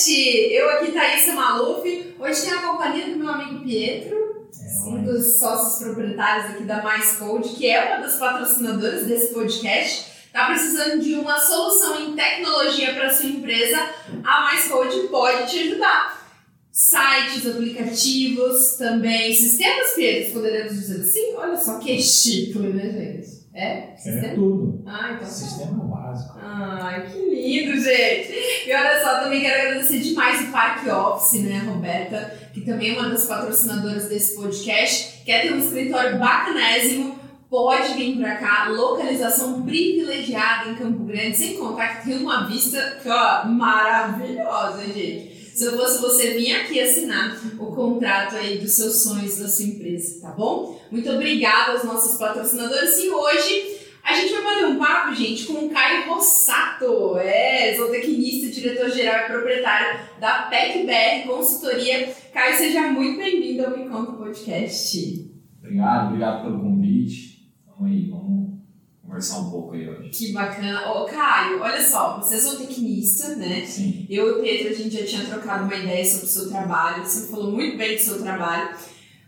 Podcast. Eu aqui, Thaisa Maluf. Hoje tem a companhia do meu amigo Pietro, É, um dos sócios proprietários aqui da Mais Code, que é uma das patrocinadoras desse podcast. Tá precisando de uma solução em tecnologia para sua empresa? A Mais Code pode te ajudar. Sites, aplicativos, também sistemas, Pietro, poderemos dizer assim? Olha só que chique, né, gente? É? É Sistema? tudo. Ah, então tá. Sistema básico. Ai, que lindo, gente! E olha só, também quero agradecer demais o Parque Office, né, Roberta, que também é uma das patrocinadoras desse podcast. Quer ter um escritório bacanésimo? Pode vir pra cá, localização privilegiada em Campo Grande, sem contar que tem uma vista ó, maravilhosa, gente. Se eu fosse você, vir aqui assinar o contrato aí dos seus sonhos da sua empresa, tá bom? Muito obrigada aos nossos patrocinadores e hoje a gente vai bater um papo, gente, com o Caio Rossato, é, zootecnista, diretor-geral e proprietário da PECBR Consultoria. Caio, seja muito bem-vindo ao Me Conta Podcast. Obrigado, obrigado pelo convite. Vamos aí, vamos conversar um pouco aí hoje. Que bacana. Ô, Caio, olha só, você é zootecnista, né? Sim. Eu e o Pedro, a gente já tinha trocado uma ideia sobre o seu trabalho, você falou muito bem do seu trabalho.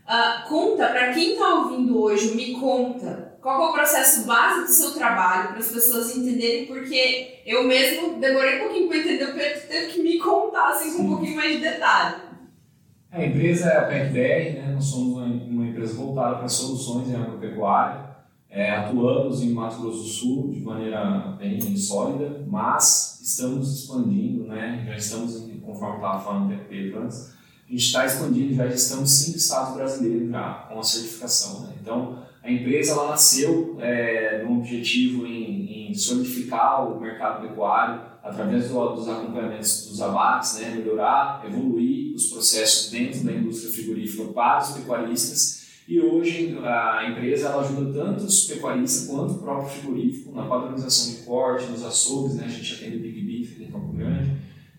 Ah, conta, para quem está ouvindo hoje, me conta, qual é o processo básico do seu trabalho, para as pessoas entenderem, porque eu mesmo demorei um pouquinho para entender, o Pedro teve que me contar assim, com um pouquinho mais de detalhe. A empresa é a PECBR, né? nós somos uma, uma empresa voltada para soluções em agropecuária. É, atuamos em Mato Grosso do Sul de maneira bem sólida, mas estamos expandindo, né? já estamos, conforme estava falando o Pedro antes, a gente está expandindo, já estamos cinco estados brasileiros já com a certificação. Né? Então, a empresa ela nasceu é, num objetivo em, em solidificar o mercado pecuário através do- dos acompanhamentos dos abates, né? melhorar, evoluir os processos dentro da indústria frigorífica para os pecuaristas. E hoje a empresa ela ajuda tanto os pecuaristas quanto o próprio frigorífico na padronização de corte, nos açougues, né? a gente atende o Big Beef aqui em Campo Grande,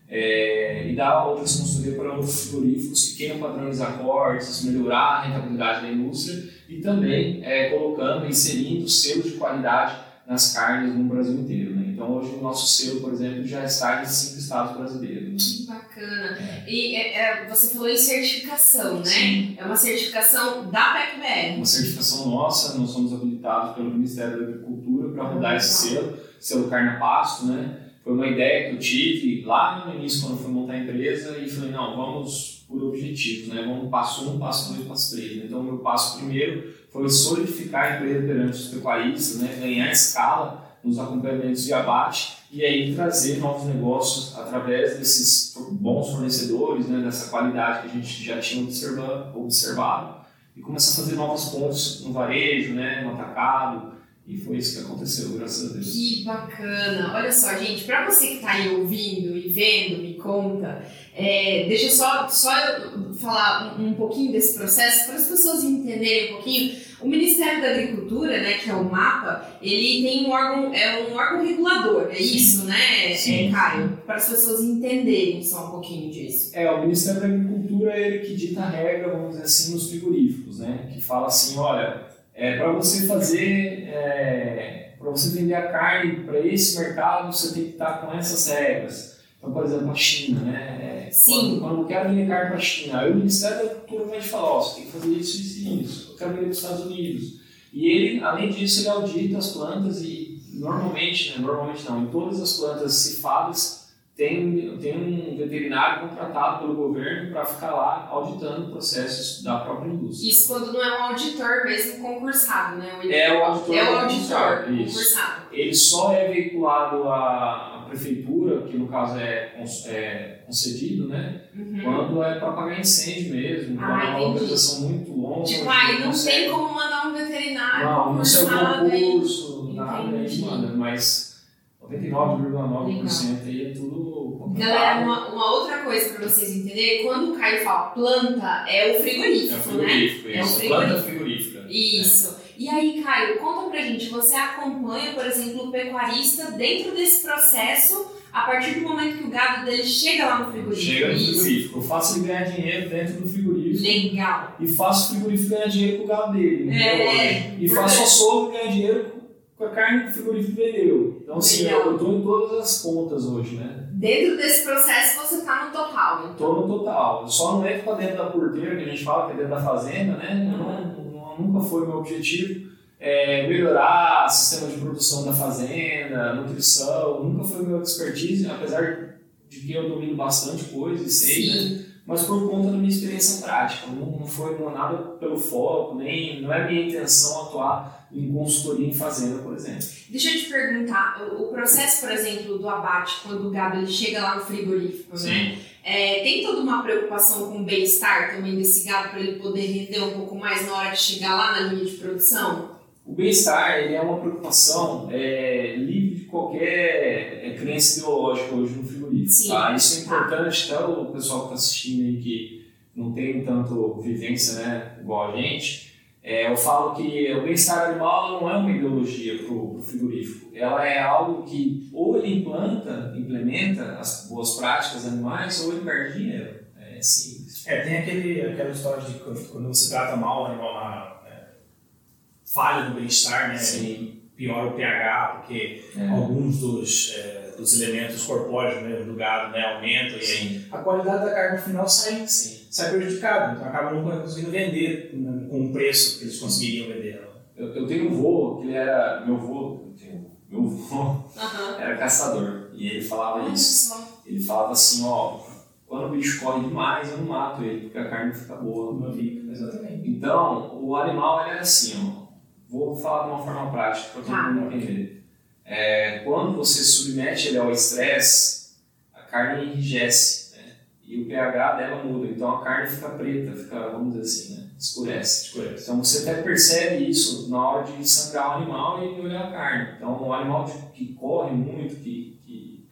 é, e dá outras consultorias para outros frigoríficos que queiram padronizar cortes, melhorar a rentabilidade da indústria e também é, colocando, inserindo selos de qualidade nas carnes no Brasil inteiro. Né? Então hoje o nosso selo, por exemplo, já está em estados brasileiros. né? Que bacana. E é, é, você falou em certificação, né? Sim. É uma certificação da PECBR. Uma certificação nossa, nós somos habilitados pelo Ministério da Agricultura para rodar esse selo, selo carne pasto, né? Foi uma ideia que eu tive lá no início, quando eu fui montar a empresa, e falei, não, vamos por objetivos, né? Vamos passo um, passo dois, passo três. Então, o meu passo primeiro foi solidificar a empresa perante os pecuaristas, né? ganhar escala nos acompanhamentos de abate e aí trazer novos negócios através desses bons fornecedores, né? dessa qualidade que a gente já tinha observa- observado e começar a fazer novas pontes no varejo, né? no atacado, e foi isso que aconteceu, graças a Deus. Que bacana! Olha só, gente, para você que está aí ouvindo e vendo, me conta, é, deixa só, só eu falar um, um pouquinho desse processo para as pessoas entenderem um pouquinho. O Ministério da Agricultura, né, que é o MAPA, ele tem um órgão, é um órgão regulador, é Sim. isso, né, Sim. é, Caio? Para as pessoas entenderem só um pouquinho disso. É, o Ministério da Agricultura é ele que dita a regra, vamos dizer assim, nos frigoríficos, né? Que fala assim, olha, é, para você fazer, é, para você vender a carne para esse mercado, você tem que estar com essas regras. Então, por exemplo, a China, né? É, Sim. Quando, quando eu quero vender carne para a China, aí o Ministério da Agricultura vai te falar, ó, você tem que fazer isso, isso e isso. Eu quero vender para os Estados Unidos. E ele, além disso, ele audita as plantas e normalmente, né, normalmente não, em todas as plantas cifadas tem, tem um veterinário contratado pelo governo para ficar lá auditando processos da própria indústria. Isso quando não é um auditor mesmo concursado, né? É o auditor É o auditor concursado, isso. concursado. Ele só é veiculado à prefeitura, que no caso é, é concedido, né? Uhum. Quando é para pagar incêndio mesmo, Ah, quando é uma autorização muito longa. Tipo, aí não consegue- tem como mandar um veterinário Não, no seu concursado aí. concurso, nada, a gente manda, mas 99,9% aí é tudo contratado. Galera, uma, uma outra coisa pra vocês entenderem, quando o Caio fala planta, é o É frigorífico, o frigorífico, né? É o isso. frigorífico. Planta frigorífica. Isso. E aí, Caio, conta pra gente, você acompanha, por exemplo, o pecuarista dentro desse processo a partir do momento que o gado dele chega lá no frigorífico. Chega no Isso. frigorífico. Eu faço ele ganhar dinheiro dentro do frigorífico Legal. e faço o frigorífico ganhar dinheiro com o gado dele. É, entendeu? E importante. faço o açougue ganhar dinheiro com a carne que o frigorífico vendeu. Então, assim, eu estou em todas as contas hoje, né? Dentro desse processo você tá no total, então. Estou no total. Só não é para dentro da porteira, que a gente fala que é dentro da fazenda, né? Eu não- não- nunca foi meu objetivo é, melhorar o sistema de produção da fazenda, nutrição, nunca foi meu expertise, apesar de que eu domino bastante coisa e sei, né? Sim. mas por conta da minha experiência prática. Não, não foi nada pelo foco, nem não é minha intenção atuar em consultoria em fazenda, por exemplo. Deixa eu te perguntar, o o processo, por exemplo, do abate, quando o gado ele chega lá no frigorífico, né? É, tem toda uma preocupação com o bem-estar também desse gado para ele poder render um pouco mais na hora de chegar lá na linha de produção? O bem-estar é uma preocupação é, livre de qualquer é, crença ideológica hoje no frigorífico. Tá? Isso é importante, até o pessoal que está assistindo aí que não tem tanto vivência né, igual a gente. É, eu falo que o bem-estar animal não é uma ideologia para o frigorífico. Ela é algo que ou ele implanta, implementa as boas práticas animais, ou ele perde dinheiro. É simples. É, tem aquele, aquela história de quando, quando você trata mal o animal na é, falha no bem-estar, né? Sim. Piora o pH, porque É. alguns dos, é, dos elementos corpóreos mesmo do gado né, aumentam e aí a qualidade da carne no final sai, Sim. sai prejudicada. Então acaba não conseguindo vender né, com o preço que eles conseguiriam vender. né? Eu, eu tenho um vô, que ele era. Meu vô, meu vô era caçador. E ele falava isso. Ele falava assim, ó, quando o bicho corre demais, eu não mato ele, porque a carne fica boa. Não fica, exatamente. Então, o animal ele é assim, ó. Vou falar de uma forma prática para todo Tá. mundo entender. É, quando você submete ele ao estresse, a carne enrijece, né? E o pH dela muda, então a carne fica preta, fica, vamos dizer assim, né? Escurece. Escurece. Então você até percebe isso na hora de sangrar o animal e olhar a carne. Então o animal que corre muito, que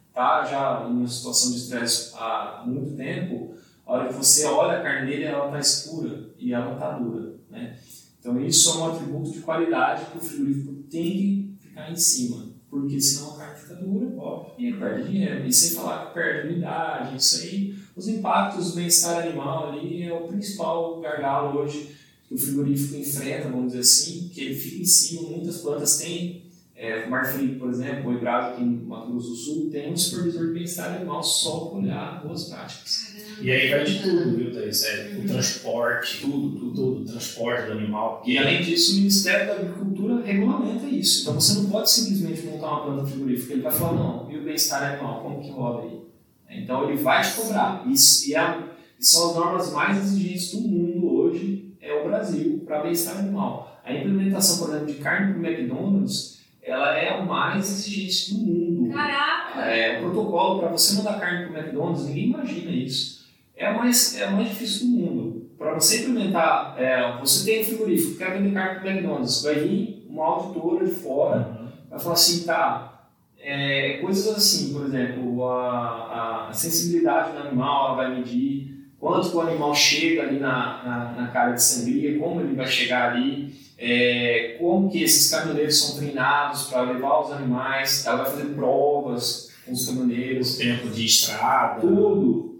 está já em uma situação de estresse há muito tempo, a hora que você olha a carne dele, ela está escura e ela está dura. Né? Então isso é um atributo de qualidade que o frigorífico tem que ficar em cima, porque senão a fica dura ó, e perde dinheiro. E sem falar que perde umidade, isso aí, os impactos do bem-estar animal ali é o principal gargalo hoje que o frigorífico enfrenta, vamos dizer assim, que ele fica em cima, muitas plantas têm, é, Marfrig, por exemplo, o Ebrado aqui em Mato Grosso do Sul, tem um supervisor de bem-estar animal só para olhar boas práticas. E aí vai de tudo, viu, Thaís? É, o transporte, Tudo, tudo. tudo, o transporte do animal. E além disso, o Ministério da Agricultura regulamenta isso. Então você não pode simplesmente montar uma planta frigorífica. Ele vai falar, não, e o bem-estar animal, como que roda aí? Então ele vai te cobrar. Isso, e, a, e são as normas mais exigentes do mundo hoje, é o Brasil, para bem-estar animal. A implementação, por exemplo, de carne para o McDonald's, ela é a mais exigente do mundo. Caraca! É, o protocolo para você mandar carne para o McDonald's, ninguém imagina isso. É a mais, é a mais difícil do mundo. Para você implementar, é, você tem um frigorífico, quer vender carne para o McDonald's, vai vir uma auditora de fora, vai falar assim, tá, é, coisas assim, por exemplo, a, a sensibilidade do animal, ela vai medir quanto o animal chega ali na, na, na cara de sangria, como ele vai chegar ali, é, como que esses caminhoneiros são treinados para levar os animais, ela vai fazer provas com os caminhoneiros, Os tempos de estrada, tudo.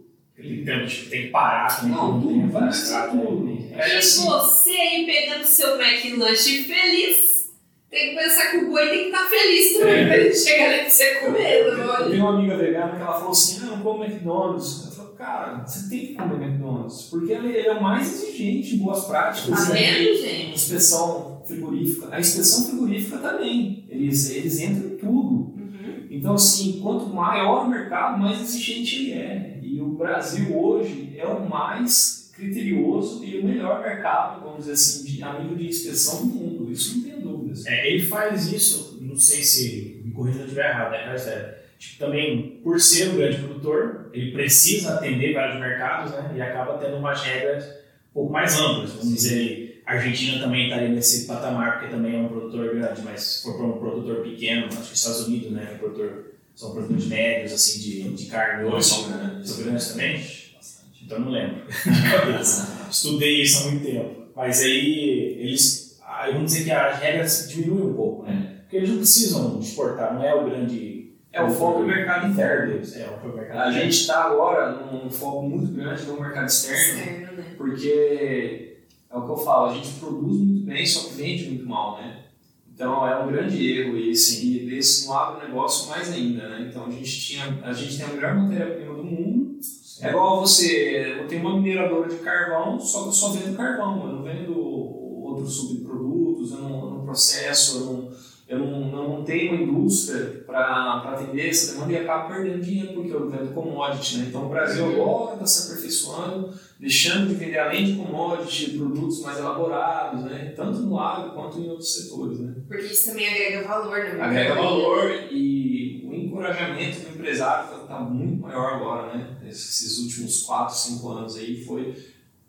Tem tempo de tem que parar também. Não, tem tudo, vai estrada, tudo. né? É e assim, você aí pegando seu McLanche feliz, tem que pensar que o boi tem que estar feliz também É. pra ele chegar ali pra você comer, Eu tenho uma amiga vegana que ela falou assim, ah, eu não como McDonald's. Eu falei, cara, você tem que comer McDonald's, porque ele ele é o mais exigente em boas práticas. Tá vendo, Em gente? inspeção frigorífica. A inspeção frigorífica também. Eles, eles entram em tudo. Então, assim, quanto maior o mercado, mais exigente ele é. E o Brasil hoje é o mais criterioso e o melhor mercado, vamos dizer assim, de, a nível de inspeção do mundo. Isso não tem dúvidas. É, ele faz isso, não sei se me corrija se eu estiver errado, né? Mas é, tipo, também, por ser um grande produtor, ele precisa atender vários mercados, né? E acaba tendo umas regras um pouco mais amplas. Vamos Sim. dizer, a Argentina também estaria nesse patamar, porque também é um produtor grande, mas se for para um produtor pequeno, acho que os Estados Unidos, né? É produtor, são produtores médios, assim, de, de carne hoje. São grandes. São grandes também? Bastante. Então não lembro. Estudei isso há muito tempo. Mas aí eles. aí Vamos dizer que as regras diminuem um pouco, né? Porque eles não precisam exportar, não é o grande. É o foco do mercado interno. deles. É, o foco do mercado A gente está agora num foco muito grande no mercado externo, Externo, né? porque é o que eu falo, a gente produz muito bem, só que vende muito mal, né? Então é um grande erro esse, e desse no agronegócio mais ainda, né? Então a gente, tinha, a gente tem a melhor matéria-prima do mundo, é igual você, eu tenho uma mineradora de carvão, só que eu só vendo carvão, eu não vendo outros subprodutos, eu não, eu não processo, eu não, eu não, tenho uma indústria para atender essa demanda e acabo perdendo dinheiro porque eu vendo commodity. Né? Então o Brasil agora está se aperfeiçoando, deixando de vender além de commodity, produtos mais elaborados, né? tanto no agro quanto em outros setores. Né? Porque isso também agrega valor, né? Agrega valor e o encorajamento do empresário está tá muito maior agora. Né? Esses últimos 4, 5 anos aí foi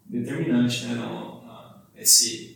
determinante né? no, esse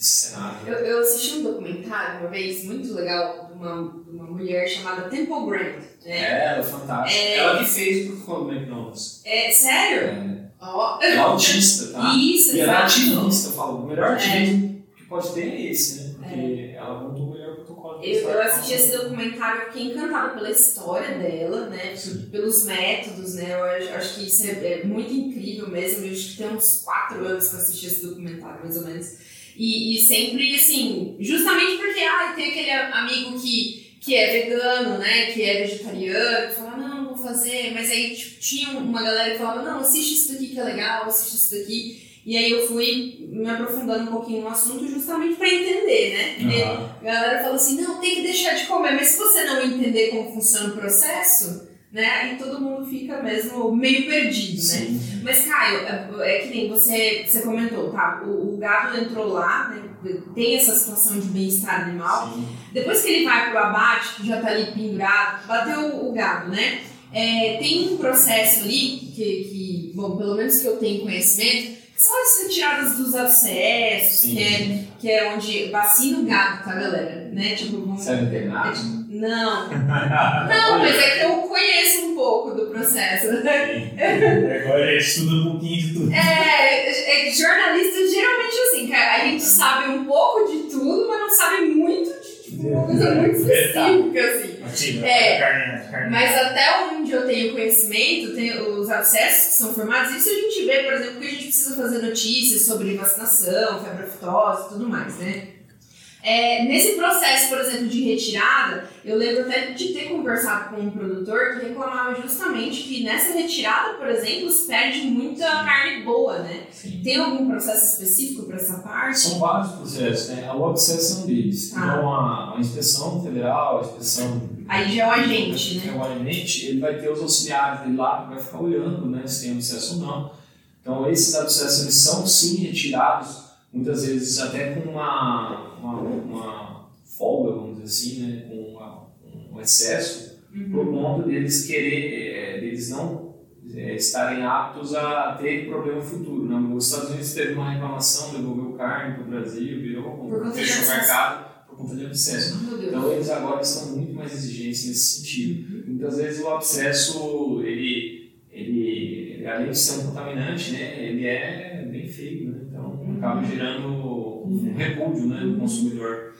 esse cenário. Eu, eu assisti um documentário uma vez muito legal uma, uma mulher chamada Temple Grant. Né? É, ela é fantástica. É... Ela que fez o protocolo do McDonald's. É, sério? É. Oh. Ela é autista, tá? Isso, E ela é ativista, eu falo. O melhor ativismo é. que pode ter é esse, né? Porque é. ela montou o melhor protocolo. Eu, eu assisti esse documentário, fiquei encantada pela história dela, né? Sim. Pelos métodos, né? Eu acho, acho que isso é, é, muito incrível mesmo. Eu acho que tem uns quatro anos que eu assisti esse documentário, mais ou menos. E, e sempre, assim, justamente porque ah, tem aquele amigo que, que é vegano, né? Que é vegetariano, que fala, não, vou fazer. Mas aí tipo, tinha uma galera que falava, não, assiste isso daqui que é legal, assiste isso daqui. E aí eu fui me aprofundando um pouquinho no assunto justamente para entender, né? Porque uhum. a galera fala assim, não, tem que deixar de comer, mas se você não entender como funciona o processo, né? Aí todo mundo fica mesmo meio perdido, né? Sim. né? Mas, Caio, é, é, que nem você, você comentou, tá? O, o gado entrou lá, né? tem essa situação de bem-estar animal. Sim. Depois que ele vai pro abate, que já tá ali pendurado, bateu o, o gado, né? É, tem um processo ali, que, que, bom, pelo menos que eu tenho conhecimento, que são as retiradas dos abscessos, que é, que é onde vacina o gado, tá, galera? Né? Tipo, vamos, Você é veterinário? Não. Não, mas é que eu conheço um pouco do processo. Agora estuda um pouquinho de tudo. É, é, jornalista geralmente assim, cara, a gente sabe um pouco de tudo, mas não sabe muito de tipo, uma coisa muito específica, assim. É, mas até onde eu tenho conhecimento, tem os acessos que são formados, isso a gente vê, por exemplo, que a gente precisa fazer notícias sobre vacinação, febre aftosa e tudo mais, né? É, nesse processo, por exemplo, de retirada, eu lembro até de ter conversado com um produtor que reclamava justamente que nessa retirada, por exemplo, se perde muita carne boa, né? Sim. Tem algum processo específico para essa parte? São vários processos, né? O obsessão deles. Ah. Então, a, a, inspeção federal, a inspeção. Aí já é o agente, né? É o agente, ele vai ter os auxiliares dele lá que vai ficar olhando, né? Se tem abscesso ou não. Então, esses abscessos eles são sim retirados, muitas vezes até com uma uma, uma folga, vamos dizer assim, né, com uma, um excesso, uhum. por conta deles querer, é, deles não é, estarem aptos a ter problema futuro. Né? Os Estados Unidos teve uma reclamação, devolveu carne para o Brasil, virou, fechou o mercado por conta de abscesso. Então eles agora estão muito mais exigentes nesse sentido. Uhum. Muitas vezes o abscesso, ele, ele, ele, além de ser um contaminante, né, ele é bem feio, né? então uhum. acaba gerando um repúdio né, do consumidor.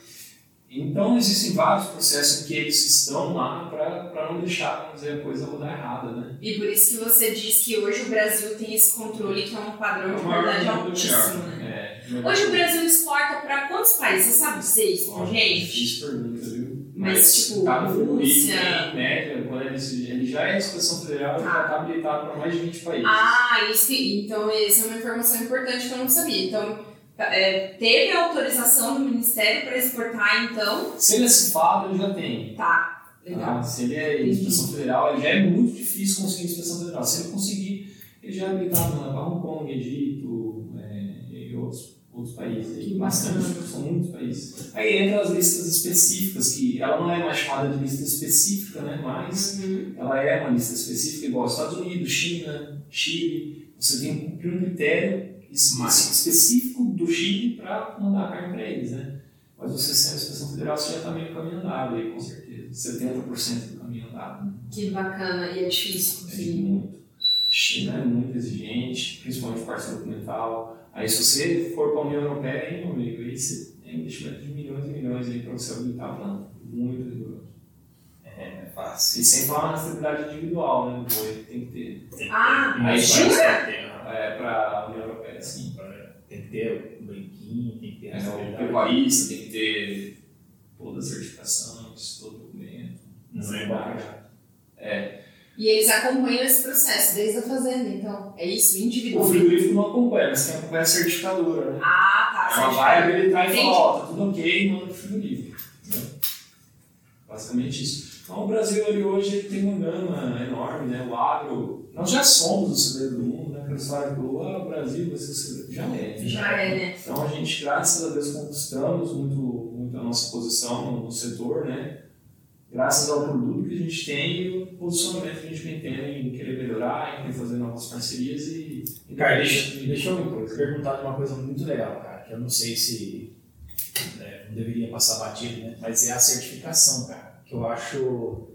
Então, existem vários processos em que eles estão lá para não deixar vamos dizer, a coisa rodar errada. Né? E por isso que você diz que hoje o Brasil tem esse controle que é um padrão de qualidade altíssimo. Né? É, hoje o Brasil exporta para quantos países? Você sabe dizer isso com gente? Difícil pergunta, viu? Mas, Mas tipo, cada Rússia... em média, quando ele, ele já é inspeção federal, ele já está habilitado para mais de 20 países. Ah, isso, então essa é uma informação importante que eu não sabia. Então, é, teve autorização do Ministério para exportar, então? Se ele é cifado, ele já tem. Tá, legal. Ah, se ele é inspeção federal, ele já é muito difícil conseguir inspeção federal. Se ele conseguir, ele já é habilitado para Hong Kong, Egito é, e outros, outros países. Aí, bastante, são muitos países. Aí entra as listas específicas, que ela não é mais chamada de lista específica, né? mas uhum. ela é uma lista específica, igual Estados Unidos, China, Chile. Você tem que cumprir um critério específico do Chile para mandar a carne para eles, né? Mas você sendo inspeção federal, você já está meio caminho andado aí, com certeza. 70% do caminho andado. Né? Que bacana, e é difícil conseguir. É muito. China é muito exigente, principalmente parte documental. Aí se você for para a União Europeia, aí, meu amigo, aí você tem investimento de milhões e milhões aí para você habilitar a planta. Muito rigoroso. É, é fácil. E sem falar na estabilidade individual, né, do boi, tem que ter. Ah, aí? É, para a União Europeia assim. Tem que ter o banquinho, tem que ter é, o pecuarista, tem que ter toda a certificação, isso todo documento. Não é bacana. É. E eles acompanham esse processo desde a fazenda, então. É isso, O individual. frigorífico não acompanha, mas quem acompanha é a certificadora, né? Ah, tá. Ela vai habilitar e fala, ó, tá tudo ok, manda pro frigorífico. Né? Basicamente isso. Então o Brasil ali hoje ele tem uma gama enorme, né? O agro. Nós já somos o celeiro do mundo, que falou, ah, o Brasil vai ser o celeiro. Já é. né? Já é, né? Então a gente, graças a Deus, conquistamos muito, muito a nossa posição no, no setor, né? Graças ao produto que a gente tem e o posicionamento que a gente vem tendo em querer melhorar, em querer fazer novas parcerias e. e Cara, deixa, de- deixa eu perguntar de uma coisa muito legal, cara, que eu não sei se né, não deveria passar batido, né? Mas é a certificação, cara, que eu acho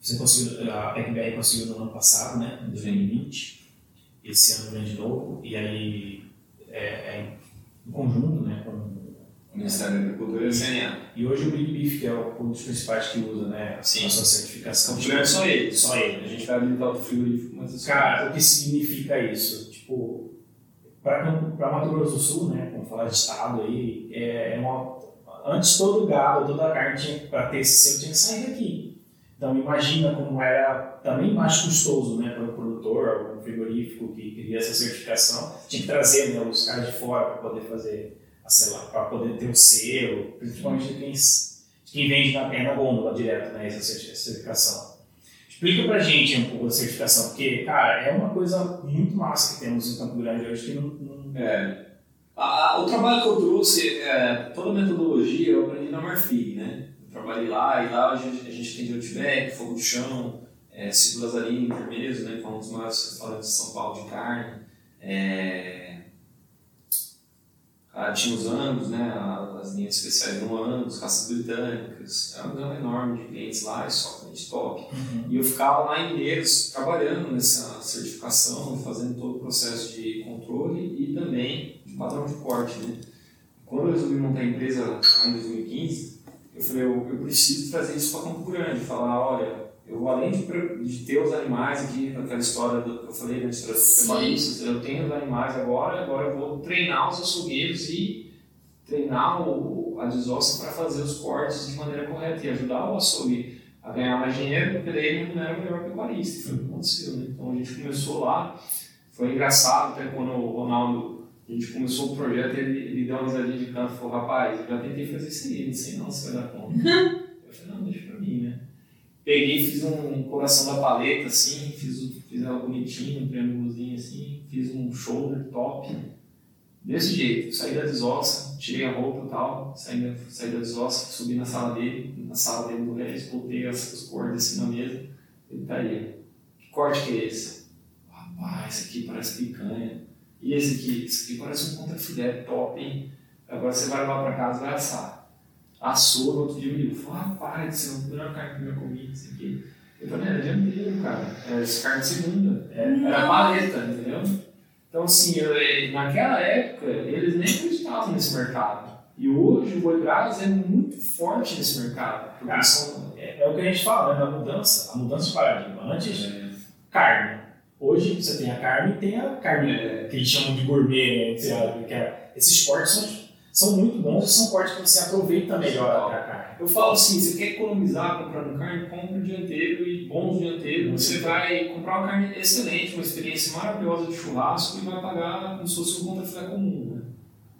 você conseguiu, a PECBR conseguiu no ano passado, né? Em 2020. Esse ano vem de novo. E aí é, é em conjunto, né? Com, O Ministério da Agricultura e o CNA. e hoje o Big Beef, que é o- um dos principais que usa, né? Sim. A sua certificação. São tirando só ele. Só ele. A gente vai habilitar o frigorífico, mas isso Cara, o que significa isso? Tipo, para Mato Grosso do Sul, né, como falar de estado aí, é, é uma, antes todo gado, toda a carne para ter esse selo tinha que sair daqui. Então imagina como era também mais custoso, né, para o produtor, o frigorífico que queria essa certificação, tinha que trazer né, os caras de fora para poder fazer, sei lá, para poder ter o selo, principalmente quem, quem vende na, é na gôndola direto, né, essa certi- certificação. Explica pra gente um pouco da certificação, porque, cara, é uma coisa muito massa que temos em Campo Grande hoje que não. não- É. A- a- o trabalho que eu trouxe, é, toda a metodologia eu aprendi na Marfrig, né? Eu trabalhei lá e lá a gente, a gente tem outback, fogo de chão, é, Ciclo Lazarino, Intermezzo, né? Que é um dos maiores restaurantes de São Paulo de carne. É, tinha os Angus, né? As linhas especiais no Angus, raças britânicas. É uma gama enorme de clientes lá e só cliente top. E eu ficava lá em Mineiros trabalhando nessa certificação, fazendo todo o processo de controle e também de padrão de corte. Né? Quando eu resolvi montar a empresa lá em 2015, eu falei, eu, eu preciso trazer isso para Campo Grande, falar, olha, eu além de, de ter os animais aqui, aquela história do, que eu falei, da história dos pecuaristas, eu tenho os animais agora, agora eu vou treinar os açougueiros e treinar o, a desossa para fazer os cortes de maneira correta e ajudar o açougue a ganhar mais dinheiro, porque daí ele não era o melhor pecuarista. Foi o que aconteceu, né? Então a gente começou lá, foi engraçado até quando o Ronaldo, a gente começou o projeto, ele, ele deu uma risadinha de canto e falou, rapaz, eu já tentei fazer isso aí, não sei não se vai dar conta. eu falei, não, deixa pra mim, né? Peguei, fiz um coração da paleta, assim, fiz, fiz ela bonitinha, um triângulozinho assim, fiz um shoulder top, desse jeito, saí da desossa, tirei a roupa e tal, saí da, saí da desossa, subi na sala dele, na sala dele do Regis, botei as, os cortes assim na mesa, ele tá aí, que corte que é esse? Rapaz, esse aqui parece picanha, e esse aqui? Esse aqui parece um contrafilé top, hein? Agora você vai levar pra casa e vai assar. Assou, no outro dia me ligou, falou, rapaz, isso é a melhor carne que eu comi, isso aqui. Eu falei, era dianteiro, cara, era esse carne de segunda, era paleta, entendeu? Então, assim, eu, naquela época, eles nem acreditavam nesse mercado. E hoje o Boi Brás é muito forte nesse mercado. Ah. são, É, é o que a gente fala, né? Da mudança, a mudança de paradigma. Antes, carne. Hoje você tem a carne e tem a carne É. que eles chamam de gourmet, né? Que é- esses cortes são, são muito bons e são cortes que você aproveita melhor a carne. Eu falo assim, você quer economizar comprando carne, compra um dianteiro e bons dianteiros. Você vai comprar uma carne excelente, uma experiência maravilhosa de churrasco e vai pagar como se fosse um contrafilé comum. Né?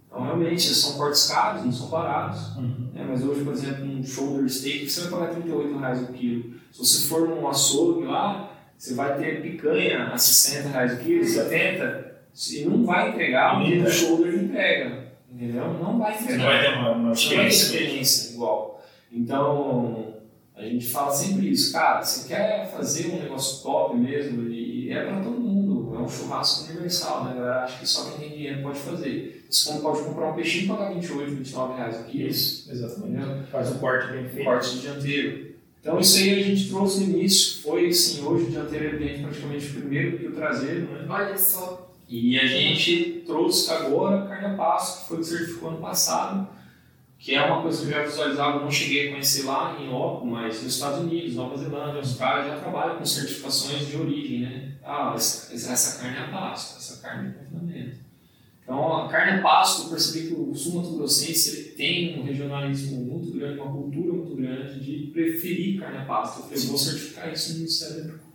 Então, realmente, são cortes caros, não são baratos. né? Mas hoje, por exemplo, um shoulder steak, você vai pagar 38 reais o quilo. Se você for num açougue lá, você vai ter picanha a 60 reais o quilo, 70, e não vai entregar o o shoulder entrega. Entendeu? Não vai não ter uma, uma experiência. experiência igual. Então, a gente fala sempre isso, cara, você quer fazer um negócio top mesmo, e é para todo mundo, é um churrasco universal, né? A galera acha que só quem tem dinheiro pode fazer. Você como pode comprar um peixinho e pagar 28, 29 reais o quilo, Isso, exatamente. entendeu? Faz um corte bem feito. Corte de dianteiro. Então isso aí a gente trouxe no início, foi assim, hoje o dianteiro vende praticamente o primeiro que o traseiro, né? Olha só. E a gente trouxe agora carne a pasto, que foi o que certificou ano passado, que é uma coisa que eu já visualizava, não cheguei a conhecer lá em loco, mas nos Estados Unidos, Nova Zelândia, caras já trabalham com certificações de origem, né? Ah, essa, essa carne é a pasto, essa carne é confinamento. Então, a carne a pasto, eu percebi que o sul mato ele tem um regionalismo muito grande, uma cultura muito grande de preferir carne a pasto. Eu falei, vou certificar isso no Ministério da.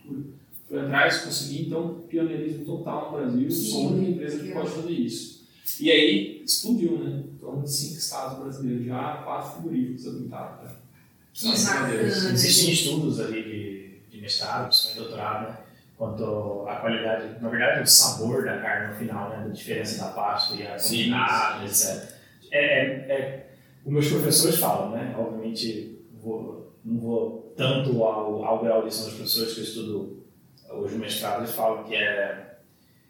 Fui atrás, consegui, então, pioneirismo total no Brasil, sou a única empresa que pode fazer isso. E aí, explodiu, né? Então, cinco estados brasileiros já, quatro frigoríficos habilitados. Né? Que a Deus. bacana. Existem estudos ali de, de mestrado, principalmente doutorado, né? quanto à qualidade, na verdade, o sabor da carne no final, né? Da diferença da pasta e a Sim. combinada, etc. É, é, é, os meus professores falam, né? Obviamente, vou, não vou tanto ao, ao grau de são os professores que eu estudo hoje no mestrado, falam que é,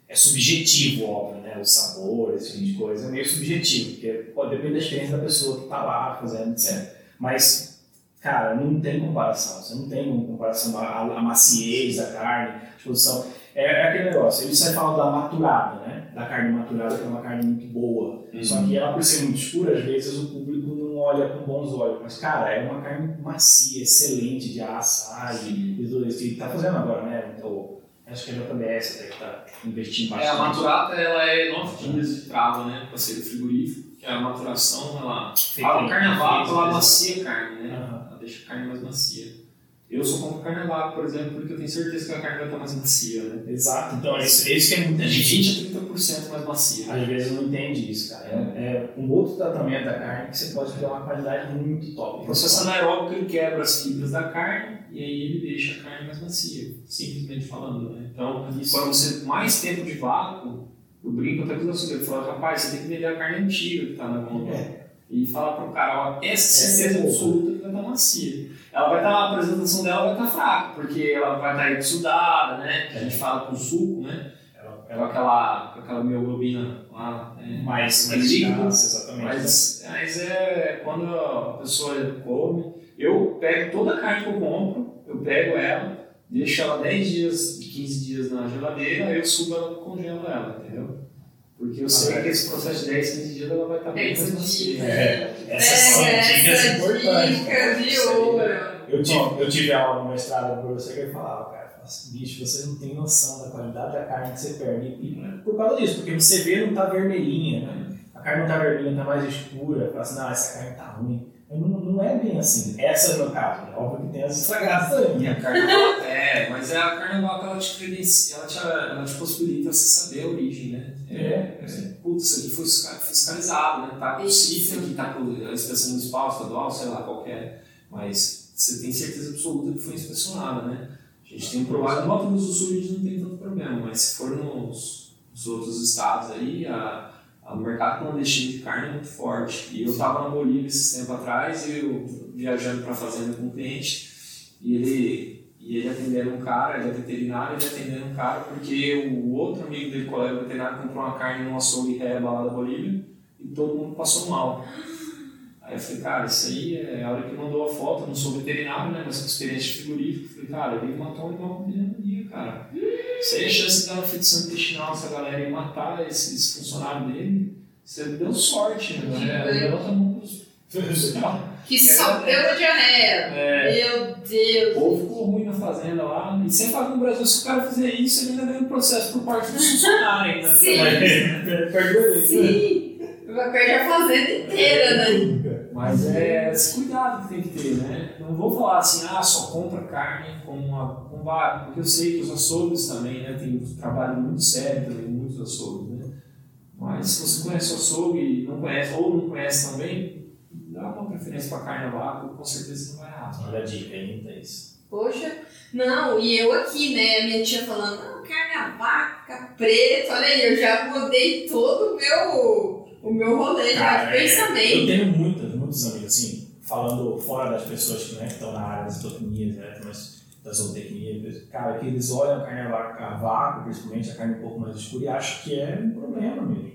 é subjetivo, óbvio, né? O sabor, esse tipo de coisa, é meio subjetivo, porque pode depender da experiência da pessoa que está lá fazendo, etc. Mas, cara, não tem comparação. Você não tem uma comparação a, a maciez da carne, a disposição. É, é aquele negócio, eles sempre falam da maturada, né? Da carne maturada, que é uma carne muito boa. Uhum. Só que ela, por ser muito escura, às vezes o público olha com bons olhos. Mas, cara, é uma carne macia, excelente de assar e, tudo isso. E tá fazendo agora, né? Então, acho que é a JBS até que tá investindo É, a bastante. maturata ela é nove dias de trava, né? Para ser frigorífico, que a maturação, ela. Feita A em- carne a vácuo, ela feita- macia a carne, né? Aham. Ela deixa a carne mais macia. Eu só compro carne a vácuo, por exemplo, porque eu tenho certeza que a carne vai estar mais macia, né? Exato, então é isso, é isso que é muita De gente 20 a 30% mais macia. às vezes não entende isso, cara. É, é um outro tratamento da carne que você pode ter uma qualidade muito top. O processo anaeróbico ele quebra as fibras da carne e aí ele deixa a carne mais macia, simplesmente falando, né? Então, Isso. quando você mais tempo de vácuo, eu brinco até com os açougueiros, eu falo, rapaz, você tem que vender a carne antiga que está na mão. É. E falar para o cara, ó, essa Essa certeza é absoluta que vai estar macia. Ela vai estar, a apresentação dela vai estar fraca, porque ela vai estar exudada, né? Que a gente fala com suco, né? Ela, Com aquela, com aquela mioglobina lá, é né? mais, Mais escasso, exatamente. Mas, mas é quando a pessoa come, eu pego toda a carne que eu compro, eu pego ela, deixo ela 10 dias, 15 dias na geladeira, aí eu subo ela e congelo ela, entendeu? Porque eu sei que esse processo de 10, 15 dias ela vai estar bem dica. É, essas são dicas essa importantes. dica de ouro. Eu tive, eu tive aula no mestrado com você que ele falava, cara, assim, bicho, você não tem noção da qualidade da carne que você perde. E por causa disso, porque você vê não tá vermelhinha, né? A carne não tá vermelha, tá mais escura. Fala assim, não, essa carne tá ruim. É bem assim. Essa é o meu caso. né? Óbvio que tem as estragadas E também. a carne vaca, é, mas é a carne vaca ela te credencia, ela te, ela te possibilita você saber a origem, né? É. Putz, isso aqui foi fisca- fiscalizado, né? Tá com o. CIF aqui, tá com a inspeção municipal, estadual, sei lá, qualquer. Mas você tem certeza absoluta que foi inspecionada, né? A gente tem um problema. No Mato Grosso do Sul a gente não tem tanto problema, mas se for nos, nos outros estados aí, a- o mercado clandestino de carne é muito forte. E eu estava na Bolívia esses tempo atrás, e eu viajando para a fazenda com um cliente, e ele, e ele atendendo um cara, ele é veterinário, ele atendendo um cara, porque o outro amigo dele, colega veterinário, comprou uma carne num açougue reba lá da Bolívia, e todo mundo passou mal. Aí eu falei, cara, isso aí é a hora que mandou a foto, eu não sou veterinário, né, mas com experiência de frigorífico. Falei, cara, ele matou um animal com pneumonia, cara. Aí é chance de dar uma infecção intestinal nessa galera e matar esse, esse funcionário dele. Você deu sorte, né? É, levanta a mão pros- Que só deu na diarreia. É, Meu Deus. ou ficou ruim na fazenda lá. E sem falar que no Brasil, se o cara fizer isso, ele ainda ganha um processo por parte do funcionário ainda. Sim. Perdeu Sim. Vai perder a fazenda inteira, né? Mas é esse cuidado que tem que ter, né? Não vou falar assim, ah, só compra carne com, uma, com vaca, porque eu sei que os açougues também, né? Tem um trabalho muito sério também, muitos açougues, né? Mas se você conhece o açougue e não conhece, ou não conhece também, dá uma preferência para carne a vácuo, com certeza você não vai errar. Olha a dica aí, não tem isso. Poxa. Não, e eu aqui, né? Minha tia falando, não, carne a vaca, preta. Olha aí, eu já mudei todo o meu, o meu rolê já Cara, de é, Eu pensamento. tenho muitas, muitos amigos, assim, falando fora das pessoas que né, que estão na área das zootecnias, né, mas da zootecnia, cara, que eles olham a carne a vácuo, principalmente a carne um pouco mais escura, e acham que é um problema mesmo.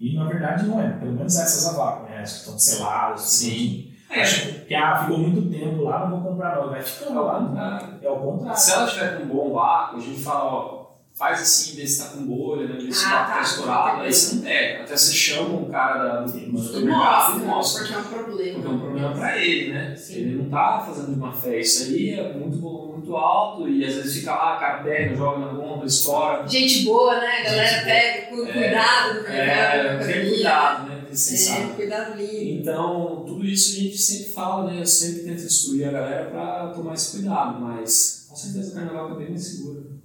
E na verdade não é, pelo menos essas a vácuo, né, as que estão seladas, Sim. tudo. Acham que ah, ficou muito tempo lá, não vou comprar não, vai ficando lá, é o contrário. Se ela tiver com um bom vácuo, a gente fala, ó, faz assim, vê se tá com bolha, né? Vê se o Ah, tá tá. estourado, aí você não pega. Até você chama um cara da, do supermercado e mostra, porque é um problema. Porque é um problema pra ele, né? Sim. Ele não tá fazendo de uma fé. Isso aí é muito volume muito alto e às vezes fica lá, a cara pega, joga na bomba, estoura. Gente boa, né? A galera pega com É, cuidado do É, mercado. tem cuidado, né? Vocês É, cuidado livre. Então, tudo isso a gente sempre fala, né? Eu sempre tento instruir a galera para tomar esse cuidado, mas com certeza o carnaval é bem mais seguro.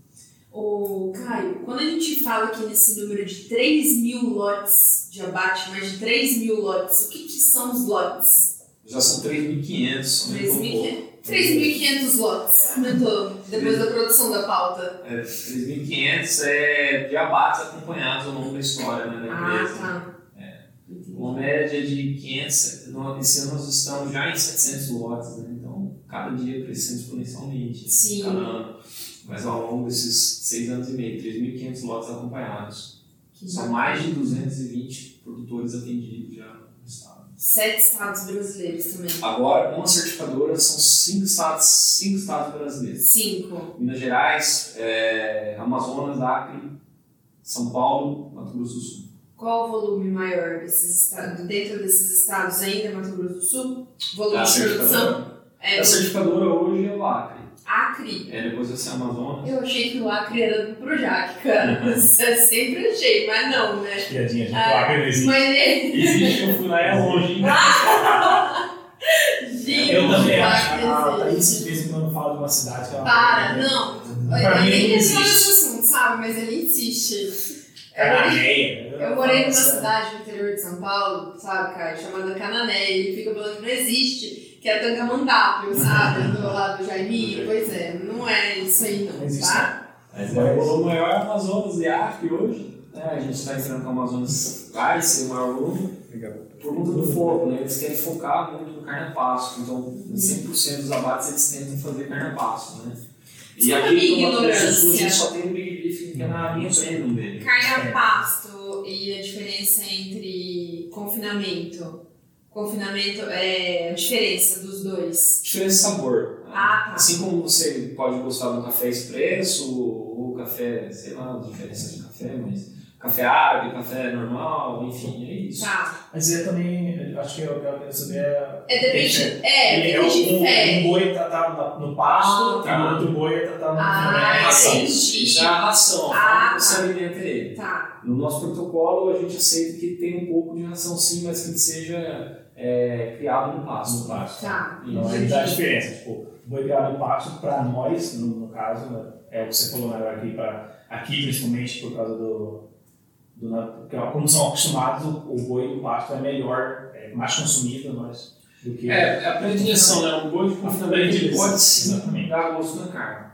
Ô, Caio, quando a gente fala aqui nesse número de 3 mil lotes de abate, mais de 3 mil lotes, o que, que são os lotes? Já são 3.500, aumentou um pouco. 3.500 lotes, aumentou depois da produção da pauta. É, 3.500 é de abates acompanhados ao longo da história né, da Ah, empresa. tá. É. Uma média de 500, no- esse ano nós estamos já em 700 lotes, né? então cada dia crescendo exponencialmente, Sim. cada ano. Mas ao longo desses seis anos e meio, 3.500 lotes acompanhados. Que São bacana. mais de 220 produtores atendidos já no estado. Sete estados brasileiros também. Agora, com a certificadora, são cinco estados, cinco estados brasileiros. Cinco. Minas Gerais, é, Amazonas, Acre, São Paulo, Mato Grosso do Sul. Qual o volume maior desses estados? Dentro desses estados ainda, Mato Grosso do Sul? Volume A de produção? É, a certificadora hoje é o Acre. Acre. É, depois vai ser Amazonas. Eu achei que o Acre era do Projac, cara. Eu sempre achei, mas não, né? Piadinha, gente. Ah, O Acre não existe. Mas ele. Existe, eu fui lá, é longe, hein? Gente, Eu também acho. A Thaís, de vez em quando, fala de uma cidade que ela Para, não. Pra eu mim, nem existe. nesse assunto, sabe? Mas ele insiste. Eu morei, Cananéia. eu morei numa cidade no interior de São Paulo, sabe, cara, chamada Canané, e ele fica falando que não existe, que é Tangamandápio, sabe? Do lado do Jaiminho. Pois é, não é isso aí não, existe, tá? Mas é, o volume maior é Amazonas e Acre hoje. Né? A gente está entrando com o Amazonas, vai ser o maior volume. Por conta do foco, né? Eles querem focar muito no carne a pasto. Então, 100% dos abates eles tentam fazer carne a pasto, né? E Desculpa a aqui minha no Mato Grosso do Sul a ignorância. gente só tem o Big Beef, que é na linha premium dele. Carne a É. pasto e a diferença entre confinamento. Confinamento é a diferença dos dois. Diferença de sabor. Ah, tá. Assim como você pode gostar de um café expresso ou café, sei lá, as diferenças de café, mas café árabe, café normal, enfim, é isso. Tá. Mas é também, acho que eu quero saber. é- É depende. Ele É, é depende de um, um boi tratado no pasto Ah, tá. e o outro boi é tratado no Ah, é ração. Isso é a ração, Ah, você tá. alimenta ele. Tá. No nosso protocolo, a gente aceita que tem um pouco de ração sim, mas que ele seja é, criado no pasto. No pasto. Tá. Então aí dá a diferença. Tipo, boi criado no pasto, para nós, no, no caso, né, é o que você falou né, aqui, pra, aqui principalmente por causa do. do na- porque, como são acostumados, o, o boi do pasto é melhor, é mais consumido nós, do que. É, a predileção, né? O boi de confinamento predileção, pode sim exatamente. dar gosto na carne.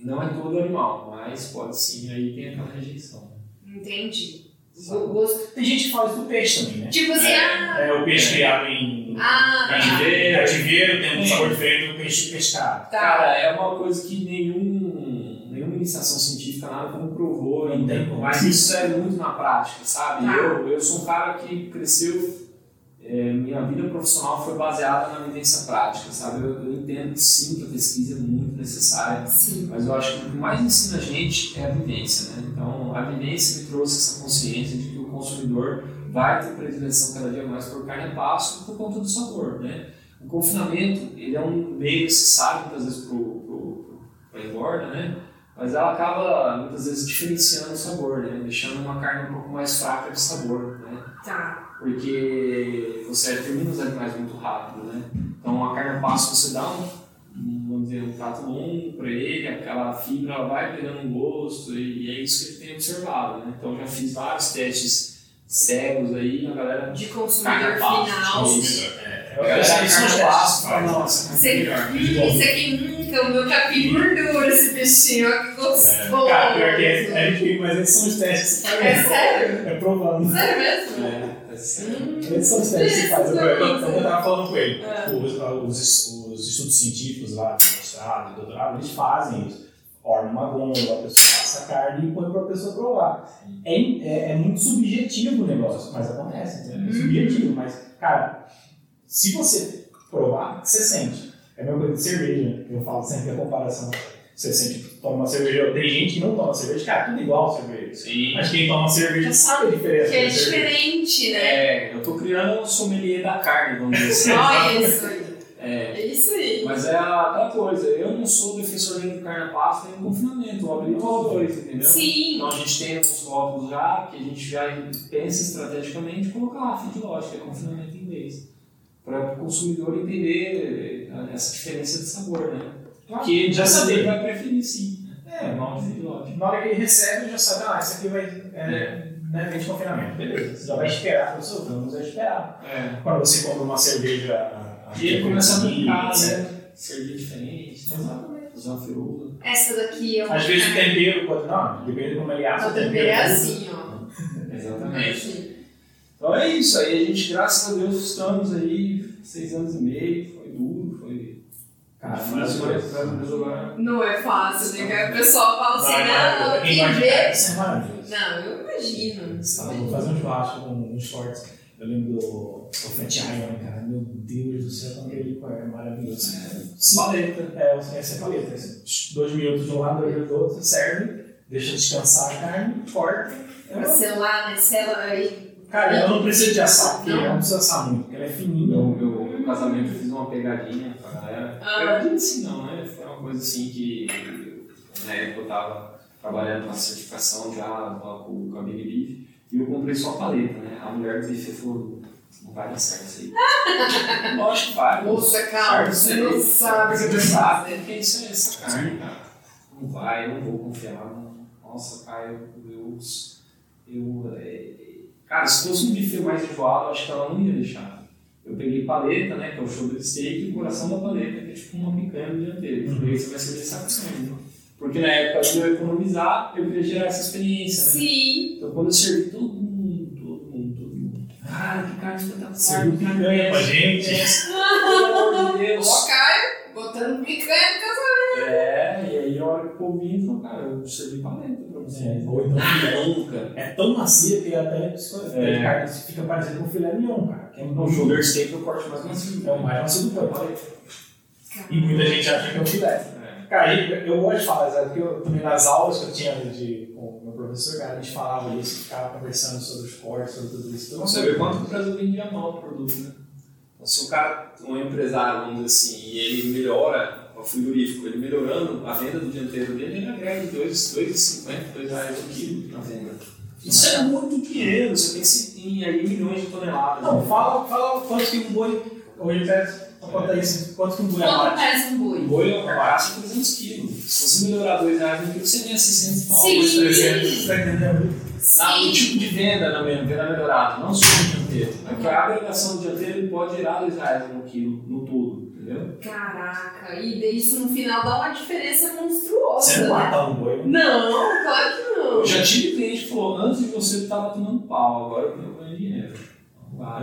Não é todo animal, mas pode sim, aí tem aquela rejeição. Entendi. O gosto. Tem gente que fala isso do peixe também, né? Tipo assim, ah. É o peixe É. criado em Ah, tá. cativeiro, cativeiro tem um É. sabor diferente do peixe pescado. Tá. Cara, é uma coisa que nenhum, nenhuma iniciação científica nada comprovou ainda, como. mas isso é muito na prática, sabe? Tá. Eu, eu sou um cara que cresceu, é, minha vida profissional foi baseada na vivência prática, sabe? Eu, eu entendo que sim, que a pesquisa é muito necessária, Sim. mas eu acho que o que mais ensina a gente é a vivência, né? Então, a vivência me trouxe essa consciência de que o consumidor vai ter predileção cada dia mais por carne a pasto por conta do sabor, né? O confinamento, ele é um meio necessário muitas vezes para a engorda, né? Mas ela acaba muitas vezes diferenciando o sabor, né? Deixando uma carne um pouco mais fraca de sabor, né? Tá. Porque você termina os animais muito rápido, né? Então a carne a pasto você dá um, vamos dizer, um trato longo para ele, aquela fibra ela vai pegando um gosto e, e é isso que ele tem observado, né? Então já fiz vários testes cegos aí, a galera De Carne consumidor pasto, final. isso. É, galera isso carne é pasto, faz. fala, nossa, carne Você, é hum, isso aqui nunca, o meu capim gordura, esse bichinho, ó, que gostoso. Cara, pior que é, é difícil, mas esses são os testes que você É sério? É provando. Sério mesmo? É, é são os que você faz. Eu, eu, eu, eu tava falando com ele. É. Os, os, os estudos científicos lá, de mestrado, doutorado, eles fazem isso. Orna uma gôndola, a pessoa passa a carne e põe pra pessoa provar. É, é, é muito subjetivo o negócio, mas acontece, entendeu? É Uhum. subjetivo, mas, cara, se você provar, você sente. É a mesma coisa de cerveja, eu falo sempre a comparação. Você sente, toma uma cerveja, tem gente que não toma cerveja, cara, tudo igual cerveja. Sim. Mas quem toma cerveja sabe a diferença. Que é cerveja. diferente, né? É, eu tô criando um sommelier da carne, vamos dizer assim. Olha isso aí. É, É isso aí. mas é aquela coisa, eu não sou defensor do carne pasta do confinamento, eu abri os dois, entendeu? Sim. Então a gente tem alguns rótulos já que a gente já pensa estrategicamente colocar lá feedlot, que é confinamento em inglês. Para o consumidor entender eh, essa diferença de sabor, né? Claro, Que já saber vai preferir sim. É, É mal de feedlot. Na hora que ele recebe, já sabe, ah, isso aqui vai. É, né, vem de confinamento. Beleza. Você já vai esperar, falou, seu, vamos esperar. É. Quando você compra uma cerveja. a- E ele começa a brincar, né? Servir diferente, né? Exatamente. Usar uma feruda. Essa daqui é uma. Às vezes o tempero pode. Não, depende de como ele assa. O tempero é assim, ó. Exatamente. Então é isso aí, a gente, graças a Deus, estamos aí seis anos e meio, Cara, difícil, maravilhoso. mas graças a Deus agora. Não é fácil, né? Que o pessoal fala assim, não, vai, quem vê. isso é maravilhoso. Não, eu imagino. Estava fazendo um churrasco com uns shorts. Eu lembro do, do Fat Iron, cara. Meu Deus do céu, como ele é maravilhoso. Paleta. É, essa é paleta. Dois minutos de um lado, dois minutos do outro, serve, deixa descansar a carne, corta. É selar, né? Sela aí. Cara, eu não preciso de assar, porque Não. ela não precisa assar muito, porque ela é No fininha. meu, meu casamento eu fiz uma pegadinha Ah. Pegadinha assim não, né? Foi uma coisa assim que na época eu tava trabalhando na certificação já com, com a Big Beef e eu comprei só a paleta, né? A mulher do buffet falou, não vai dar certo isso aí. Lógico que vai. Moça, calma, você não sabe Você sabe, fazer. porque isso é essa carne, cara. Não vai, eu não vou confiar. Não. Nossa, cara, eu. eu, eu é, cara, se fosse um buffet mais enjoado, eu acho que ela não ia deixar. Eu peguei paleta, né, que é o shoulder steak, e o coração da paleta, que é tipo uma picanha no dianteiro. Uhum. Isso você vai ser essa carne. Porque na época eu ia economizar, eu queria gerar essa experiência, né? Sim. Então quando eu servi todo mundo, todo mundo, todo mundo. Cara, que carne espetacular. Serviu picanha pra gente. essa. Pelo amor de Deus. Ó, Caio, botando picanha no casamento. É, e aí a hora que o povo vinha, falou, cara, eu servi paleta É, ou então Ah, nunca. é tão macia que até É. a carne fica parecendo com filé mignon, cara. Que é O shoulder steak é o corte mais macio. É o mais macio do corpo. E muita gente acha que é um filé. É. Cara, eu, eu gosto de falar, sabe? Porque eu também nas aulas que eu tinha de, com o meu professor, cara, a gente falava isso, ficava conversando sobre os cortes, sobre tudo isso. Então, Você vê quanto o Brasil vendia mal o produto, né? Então, se o cara, um empresário, vamos dizer assim, e ele melhora o frigorífico, ele melhorando a venda do dianteiro dele, ele agrega 2,50, 2 reais o quilo na venda. Isso é muito dinheiro, você pensa em aí milhões de toneladas. Não, fala, fala quanto que um boi. Hoje até conta isso, quanto que um boi Quanto abate. pesa um O boi? boi é barato 300 quilos. Se você melhorar 2 reais no quilo, você ganha 600 pau. Sim. mais 300. Tá entendendo? Ah, Sim. o tipo de venda na mesma, venda melhorada, não só no dianteiro. É que a agregação do dianteiro ele pode gerar 2 reais no quilo, no todo, entendeu? Caraca, e isso no final dá uma diferença monstruosa, Você não né? mata um boi. Não, claro que não. Eu já tive cliente que falou, antes de você estava tomando pau, agora eu ganho dinheiro.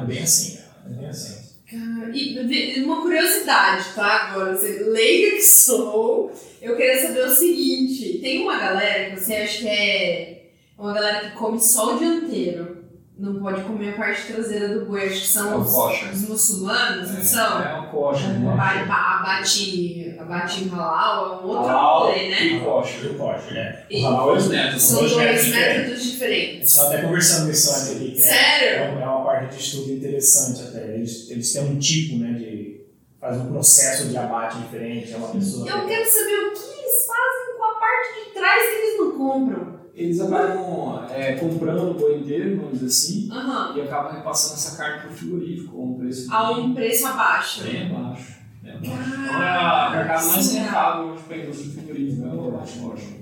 É bem assim, cara. É bem assim. Cara, E uma curiosidade, tá? Agora, você leiga que sou, eu queria saber o seguinte: tem uma galera que você acha que é uma galera que come só o dianteiro, não pode comer a parte traseira do boi, acho que É são o os, os muçulmanos, não são? É uma coxa, né? Aba- Abate, abate halal, é um outro rolê, né? E coxa. Eu gosto, né? E- O halal é netos. São dois dois métodos métodos A gente diferentes. estava até conversando isso antes aqui. Que é- Sério? É uma, é uma parte de estudo interessante até. Eles, eles têm um tipo, né, de... Faz um processo de abate diferente. É uma pessoa... Eu quero saber o que eles fazem com a parte de trás que eles não compram. Eles acabam é, comprando o boi inteiro, vamos dizer assim, Aham. e acabam repassando essa carne para o frigorífico com um preço A um preço abaixo. bem abaixo. Então é a mercado mais sim. rentável hoje para a indústria frigorífica, eu acho, acho.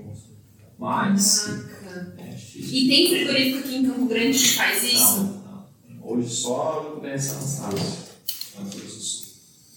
Mas Caraca. é difícil. E tem frigorífico aqui em Campo Grande que faz isso? Não, não. Hoje só do Sul.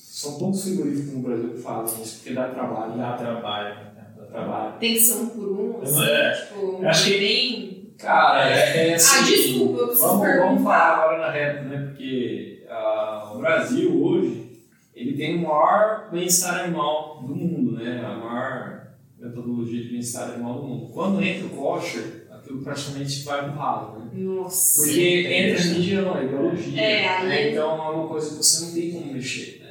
São poucos frigoríficos no Brasil que fazem isso, porque dá trabalho. Dá trabalho. Trabalho. Tem que ser um por um, assim, É. tipo, Acho que- bem... Cara, é, é assim. Ah, desculpa, eu preciso vamos, perguntar. vamos falar agora na reta, né? Porque ah, o Brasil hoje ele tem o maior bem-estar animal do mundo, né? A maior metodologia de bem-estar animal do mundo. Quando entra o kosher, aquilo praticamente vai pro ralo, né? Nossa. Porque entra religião, é ideologia. É, aí- né? Então é uma coisa que você não tem como mexer?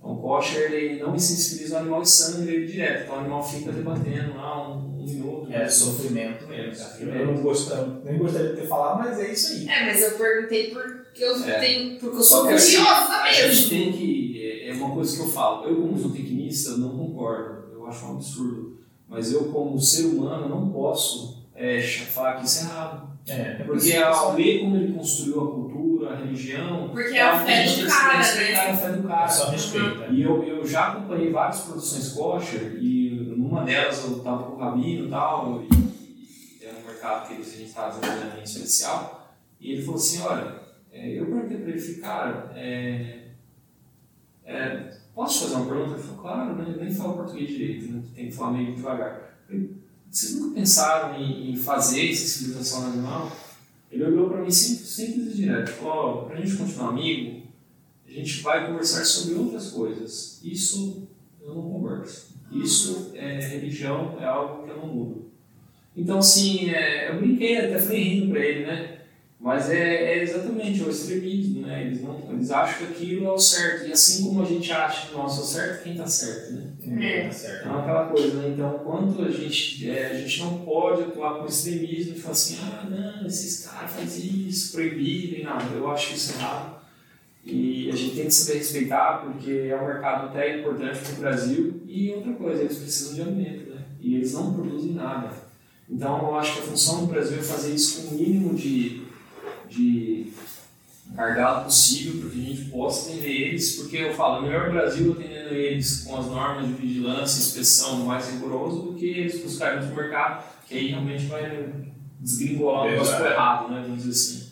Então o kosher ele não insensibiliza o animal e sangra ele direto. Então o animal fica debatendo lá um, um minuto. É dois sofrimento É, mesmo. cara. sofrimento. Eu não gosto, nem gostaria de ter falado, mas é isso aí. É, mas eu perguntei porque eu É. tenho... Porque eu sou curiosa A gente mesmo. tem que. É é uma uma coisa que eu falo, eu como zootecnista não concordo, eu acho um absurdo, mas eu como ser humano não posso é, falar que isso é errado. É, Porque ao ver como ele construiu a cultura, a religião, Porque é a algo que fé a gente do cara, respeitar né? a fé do é cara. só respeito. E eu, eu já acompanhei várias produções kosher e numa delas eu estava com o Rabino e tal, e era um mercado que a gente estava desenvolvendo em especial, e ele falou assim, olha, é, eu perguntei para ele, cara, é, é, posso te fazer uma pergunta? Ele falou, claro, né? eu nem falo português direito, né? tem que falar meio devagar. Eu falei, vocês nunca pensaram em, em fazer sensibilização no animal? Mim simples, e direto, para a gente continuar amigo, a gente vai conversar sobre outras coisas. Isso eu não converso. Isso é religião, é algo que eu não mudo. Então, assim, é, eu brinquei, até falei rindo para ele, né? Mas é, é exatamente é o extremismo, né? Eles, não, eles acham que aquilo é o certo. E assim como a gente acha que nós é o certo, quem está certo, né? Ninguém tá certo. Então, aquela coisa, né? Então, quanto a gente, é, a gente não pode atuar com extremismo e falar assim, ah, não, esses caras fazem isso, proibirem, nada. Eu acho isso errado. E a gente tem que saber respeitar, porque é um mercado até importante para o Brasil. E outra coisa, eles precisam de alimento, né? E eles não produzem nada. Então, eu acho que a função do Brasil é fazer isso com o mínimo de, de gargalo possível para que a gente possa atender eles, porque eu falo, é melhor o Brasil atendendo eles com as normas de vigilância e inspeção mais rigoroso do que eles buscarem outro mercado, que aí realmente vai desgringolar o negócio errado, né? Vamos dizer assim.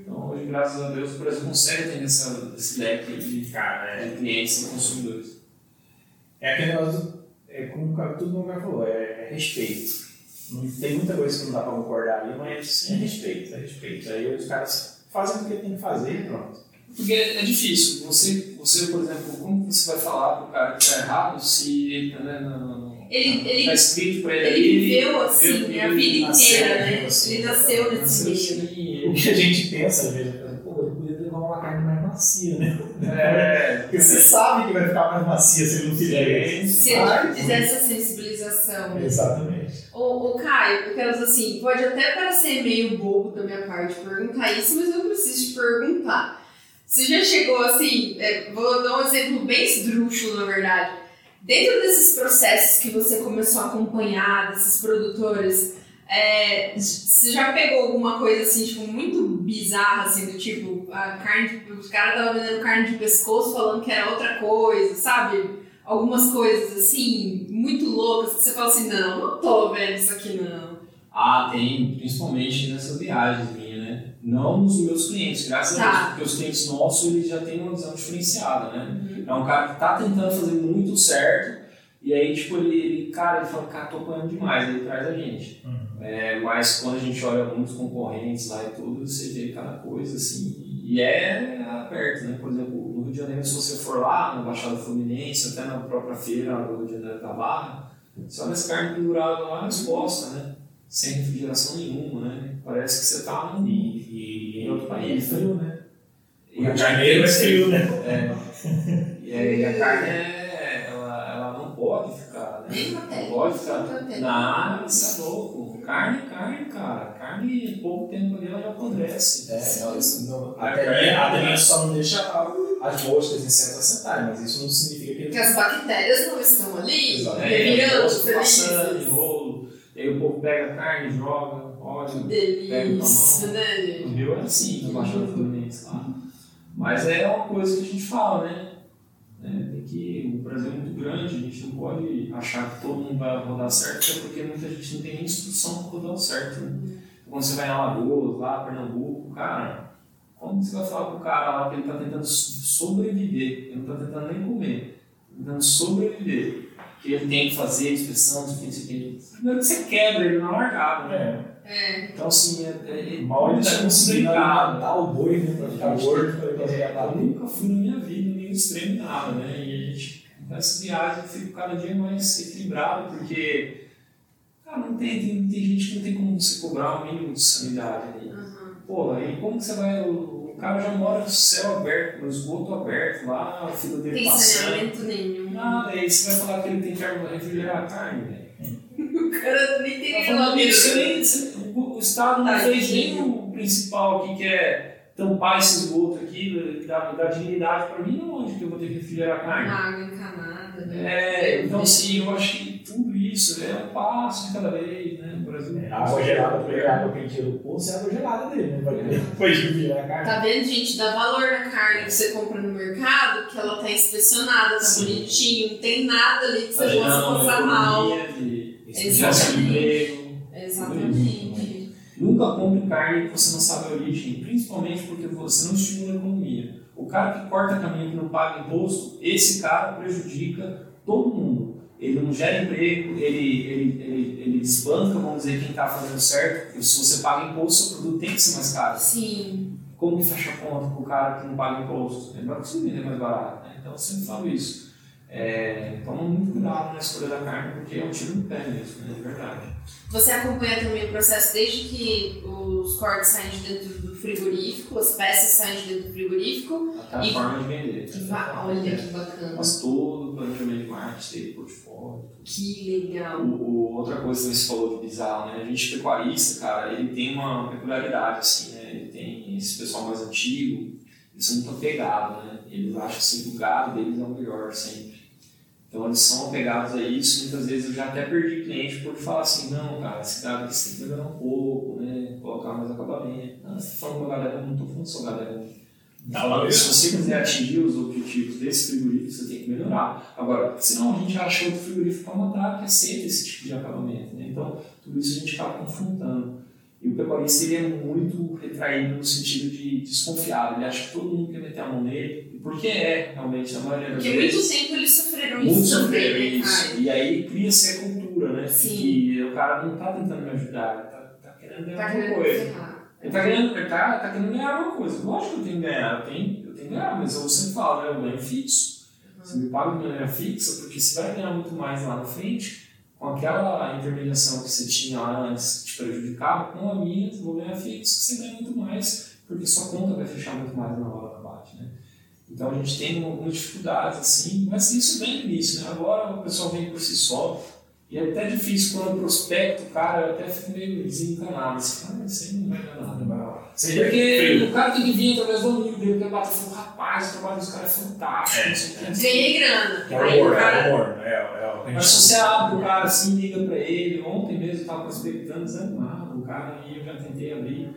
Então, hoje, graças a Deus, o Brasil consegue atender essa, esse leque de, Cara, é, de clientes e consumidores. é aquele negócio, é como o cara- tudo o cara falou, é, é respeito. Não, tem muita coisa que não dá pra concordar ali, mas é respeito, é respeito. Aí os caras fazem o que tem que fazer e pronto. Porque é difícil. Você, você, por exemplo, como você vai falar pro cara que está errado se ele tá, né, no, no, no, Ele, ele, tá escrito para ele ele viveu assim, viveu né, a vida nasceu, inteira, né? assim, Ele nasceu nesse nasceu meio. assim, O que a gente pensa, às vezes, é, pô, ele podia levar uma carne mais macia, né? É, Porque você sabe que vai ficar mais macia se ele não fizer isso. Se ele fizer essa sensibilização. Exatamente. Ô, ô Caio, aquelas assim, pode até parecer meio bobo da minha parte perguntar isso, mas eu preciso te perguntar. Você já chegou assim, é, vou dar um exemplo bem esdrúxulo, na verdade. Dentro desses processos que você começou a acompanhar, desses produtores, é, você já pegou alguma coisa assim, tipo, muito bizarra, assim, do tipo, a carne, os caras estavam vendendo carne de pescoço falando que era outra coisa, sabe? Algumas coisas assim, muito loucas, que você fala assim, não, não tô vendo isso aqui não. Ah, tem, principalmente nessa viagem minha, né? Não nos meus clientes, graças a Tá. Deus, porque os clientes nossos eles já têm uma visão diferenciada, né? Uhum. É um cara que tá tentando fazer muito certo, e aí, tipo, ele, ele cara, ele fala, cara, tô apanhando demais, ele traz a gente. É, mas quando a gente olha muitos concorrentes lá e tudo, você vê cada coisa assim. E é aberto, né? Por exemplo, de Janeiro, se você for lá na Baixada Fluminense, até na própria feira do Rio de Janeiro da Barra, você olha essa carne pendurada lá exposta, né? Sem refrigeração nenhuma, né? Parece que você tá num. E, e, Em outro país, é frio, né? E de Janeiro é frio, né? É, e aí a carne é, ela, ela não pode ficar, né? Nem Não matéria. pode ficar. Não, você é louco. Carne, é carne, cara. Carne, em pouco tempo ali, ela já apodrece. É, não, isso não, A a carne- a telinha só não deixa as moscas e insetos mas isso não significa que Porque as bactérias não estão ali, Exato. Revirando, o osso passando, felizes. enrolo. E aí o povo pega a carne, joga, óleo. delícia, né, O meu é assim, na Baixada Fluminense lá. Mas é uma coisa que a gente fala, né? É, tem que, o Brasil é muito grande, a gente não pode achar que todo mundo vai rodar certo, até porque muita gente não tem nem instrução para rodar o certo. Né? Quando você vai em Alagoas, lá, Pernambuco, cara, como você vai falar pro cara lá que ele está tentando so- sobreviver? Ele não está tentando nem comer, está tentando sobreviver. Que ele tem que fazer aqui, isso aqui. Primeiro que você quebra ele na largada, né? É, É. Então, assim, é, é, é mal ele tá conseguindo alimentar o boi, né? Pra ficar gordo, pra ele fazer a Eu nunca fui na minha vida em nenhum extremo em nada, né? E a gente, nessa viagem, eu fico cada dia mais equilibrado, porque, cara, não tem, tem, tem gente que não tem como você cobrar um mínimo de sanidade ali. Pô, aí como que você vai. O, o cara já mora no céu aberto, no esgoto aberto, lá, a fila dele Tem passando. saneamento nenhum. Nada, aí você vai falar que ele tem que refrigerar a carne, velho. O cara nem tem Tá nem- o, o Estado não fez nem o principal aqui, que é tampar esse esgoto aqui, dar, dar dignidade para mim, não, onde que eu vou ter que refrigerar a carne? Água encanada, né? É, então assim, eu acho que tudo isso é um passo de cada vez, né? O Brasil. É, água gelada, porque a água do poço é água gelada dele, né? Vai- Depois de virar a carne. Tá vendo, gente? Dá valor na carne que você compra no mercado, que ela tá inspecionada, tá Sim. bonitinho, não tem nada ali que Tá você possa passar mal. economia de Exatamente. emprego. Exatamente. Nunca compre carne que você não sabe a origem, principalmente porque você não estimula a economia. O cara que corta caminho que não paga imposto, esse cara prejudica todo mundo. Ele não gera emprego, ele, ele, ele, ele desbanca, vamos dizer, quem está fazendo certo. Porque se você paga imposto, seu produto tem que ser mais caro. Sim. Como fecha a conta para o cara que não paga imposto? Ele vai conseguir vender mais barato. Né? Então eu sempre falo isso. É, toma muito cuidado na escolha da carne, porque é um tiro no pé mesmo, né? é verdade. Você acompanha também o processo desde que os cortes saem de dentro frigorífico, as peças saem de dentro do frigorífico. Até a E- forma de vender. Vá- olha que bacana. Mas todo o planejamento de marketing, portfólio. Que legal. O, o- outra coisa que você falou de bizarro, né? A gente pecuarista, cara, ele tem uma peculiaridade, assim, né? Ele tem esse pessoal mais antigo, eles são muito apegados, né? Eles acham assim, que o gado deles é o melhor sempre. Então eles são apegados a isso, muitas vezes eu já até perdi cliente por falar assim, não, cara, esse gado tem que melhorar um pouco? Colocar mais acabamento. Ah, você tá que o gado é ruim, não estou falando que o ruim. Dá lá Se você quiser atingir os objetivos desse frigorífico, você tem que melhorar. Agora, senão a gente acha outro frigorífico para matar que aceita esse tipo de acabamento. Né? Então, tudo isso a gente acaba confrontando. E o pecuarista ele é muito retraído no sentido de desconfiado. Ele acha que todo mundo quer meter a mão nele. Porque é, realmente, na maioria das Porque vezes. muito tempo eles sofreram Muito isso também, sofreram né, isso. E aí cria-se a cultura, né? Sim. Que o cara não tá tentando me ajudar, ele ganhar Tá alguma coisa. Ele tá querendo, ele tá, tá querendo ganhar alguma coisa. Lógico que eu tenho que ganhar, eu tenho, eu tenho que ganhar, mas eu sempre falo, né? Eu ganho fixo. Você me paga de maneira fixa, porque você vai ganhar muito mais lá na frente com aquela intermediação que você tinha lá antes que te prejudicava, com a minha, eu vou ganhar fixo, você ganha muito mais, porque sua conta vai fechar muito mais na hora da bate, né? Então a gente tem algumas dificuldades assim, mas isso vem no início, né? Agora o pessoal vem por si só, e é até difícil quando eu prospecto, cara, eu até fico meio desencanado, assim, cara, isso aí não vai dar nada. Seria Porque o cara tem que vir através do amigo dele, que é bater e falar, rapaz, o trabalho dos caras é fantástico, É, não sei o que. Ganhei grana. É humor, é humor. É, é, o que a Mas se você abre o cara assim, liga pra ele, ontem mesmo eu tava prospectando, desanimado, o cara aí eu já tentei abrir.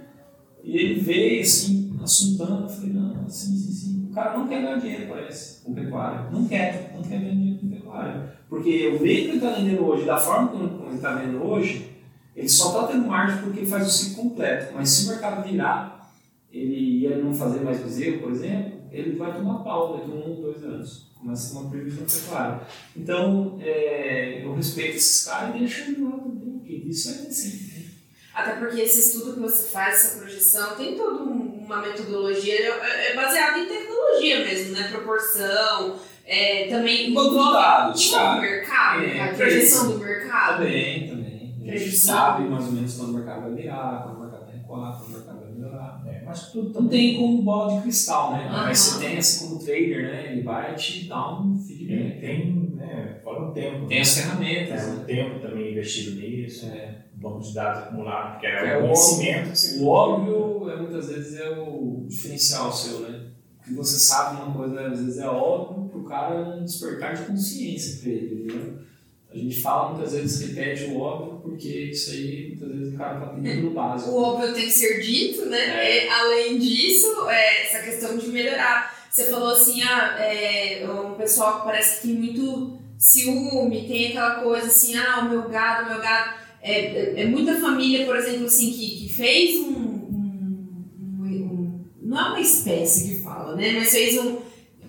E ele veio assim, assuntando, eu falei, não, sim, sim, sim. Cara não quer ganhar dinheiro, parece, com pecuária. Não quer, não quer ganhar dinheiro com pecuária. Porque o meio que ele está vendendo hoje, da forma como ele está vendendo hoje, ele só está tendo margem porque ele faz o ciclo completo. Mas se o mercado virar, ele ia não fazer mais bezerro, por exemplo, ele vai tomar pau daqui a um, dois anos. Começa uma previsão pecuária. Então, é, eu respeito esses caras e deixo ele lá também, porque isso sempre. né? Até porque esse estudo que você faz, essa projeção, tem toda um- uma metodologia, é é baseado em tecnologia mesmo, né? Proporção, é, também envolve, dados, o mercado, É, a projeção do mercado. Também, também. A gente sabe mais ou menos quando o mercado vai virar, quando o mercado vai recuar, quando o mercado vai melhorar. É, mas tudo Não tem como bola de cristal, né? Aham. Mas você tem assim como trader, né? Ele vai te dar um feedback. tem né, fora um tempo. Tem as ferramentas, um né? tempo também investido nisso, É. banco de dados acumulado, porque É é o o conhecimento O óbvio, é, muitas vezes, é o diferencial seu, né? O que você sabe uma coisa, às vezes, é óbvio para o cara um despertar de consciência para ele, entendeu? A gente fala muitas vezes, repete o óbvio, porque isso aí, muitas vezes, o cara tá pedindo no básico. O óbvio tem que ser dito, né? É. E, além disso, é, essa questão de melhorar. Você falou assim, ah, é, um pessoal que parece que tem muito ciúme, tem aquela coisa assim, ah, o meu gado, o meu gado. É, é, é muita família, por exemplo, assim, que, que fez um, um- um- Não é uma espécie que fala, né? Mas fez um.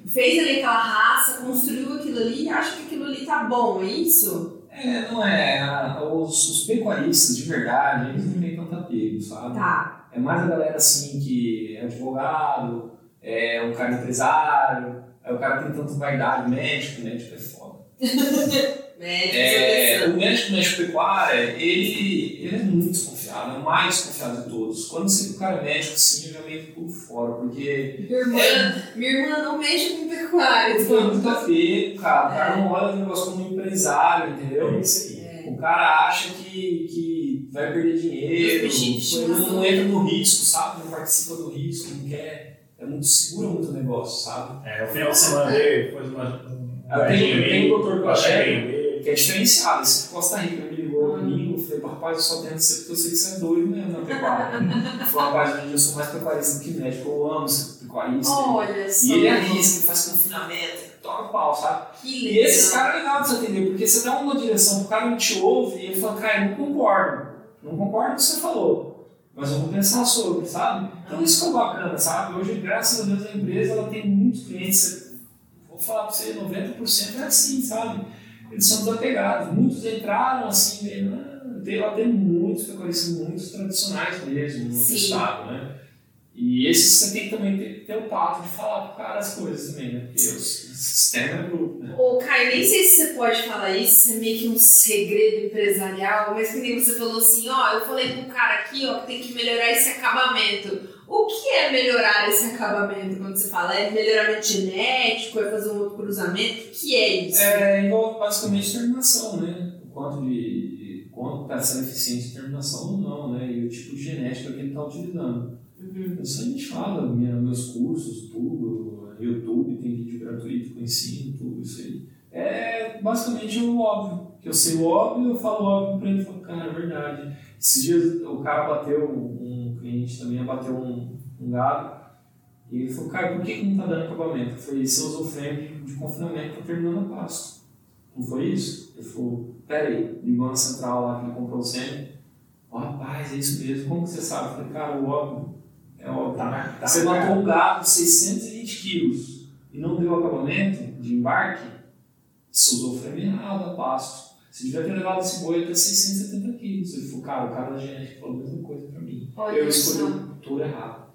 Fez ali aquela raça, construiu aquilo ali e acha que aquilo ali tá bom, é isso? É, não é. Os, os pecuaristas, de verdade, eles não têm tanto apego, sabe? Tá. É mais a galera assim que é advogado, é um cara empresário, aí o cara tem tanto vaidade, médico, médico é foda. Médico, É, o médico médico pecuária, ele, ele é muito desconfiado, é o mais desconfiado de todos. Quando você, o cara é médico, assim, eu já meio que pulo fora, porque Minha irmã, minha irmã não mexe com pecuária. foi muito feio, cara. O cara não olha o negócio como um empresário, É entendeu? isso aí. É. É. O cara acha que, que vai perder dinheiro, de não, não entra no risco, sabe? Não participa do risco, não quer. É muito segura muito o negócio, sabe? É, o final de semana dele, depois uma. Eu tenho, tem um doutor que eu achei achei que é diferenciado. Esse de Costa Rica me ligou Ah. comigo, eu falei, rapaz, eu só tento ser porque eu sei que você é doido mesmo na pecuária. Ele falou, rapaz, eu sou mais pecuarista do que médico, eu amo ser pecuarista. Olha só. E ele arrisca, ele faz confinamento, toma pau, sabe? Que E esses caras é legal de você atender, porque você dá uma direção, o cara não te ouve e ele fala, cara, eu não concordo, não concordo com o que você falou, mas eu vou pensar sobre, sabe? Então isso que é bacana, sabe? Hoje, graças a Deus, a empresa ela tem muitos clientes, vou falar pra você, 90% é assim, sabe? Eles são desapegados, muitos entraram assim, meio, tem, ela tem muitos pecuaristas, muitos tradicionais mesmo no Sim. estado, né? E esses você tem que também ter, ter o tato de falar pro cara as coisas também, né? Porque o sistema é bruto, né? Ô, Caio, nem sei se você pode falar isso, é meio que um segredo empresarial, mas que nem você falou assim, ó, eu falei pro cara aqui, ó, que tem que melhorar esse acabamento. O que é melhorar esse acabamento quando você fala? É melhoramento genético? É fazer um outro cruzamento? O que é isso? É, envolve basicamente terminação, né? O quanto de, de quanto está sendo eficiente de terminação ou não, né? E o tipo de genética que ele está utilizando. Uhum. Isso a gente fala, minha, meus cursos, tudo, YouTube tem vídeo gratuito eu ensino, tudo isso aí. É basicamente o óbvio. Que eu sei o óbvio, eu falo óbvio para ele e falo, cara, é verdade. Esses dias o cara bateu, também bateu um, um gado, e ele falou, cara, por que, não tá dando acabamento? Eu falei, você usou frame de, confinamento para terminar no pasto. Não foi isso? Ele falou, peraí, ligou na central lá que ele comprou o sêmen. Ó, rapaz, é isso mesmo, como que você sabe? Eu falei, cara, o óbvio, é óbvio. Tá tá Você matou um gado de 620 quilos e não deu acabamento de embarque, você usou o frame errado a pasto. Você devia ter levado esse boi até 670 quilos. Ele falou, cara, o cara da genética falou a mesma coisa pra mim. Olha eu escolhi o touro errado.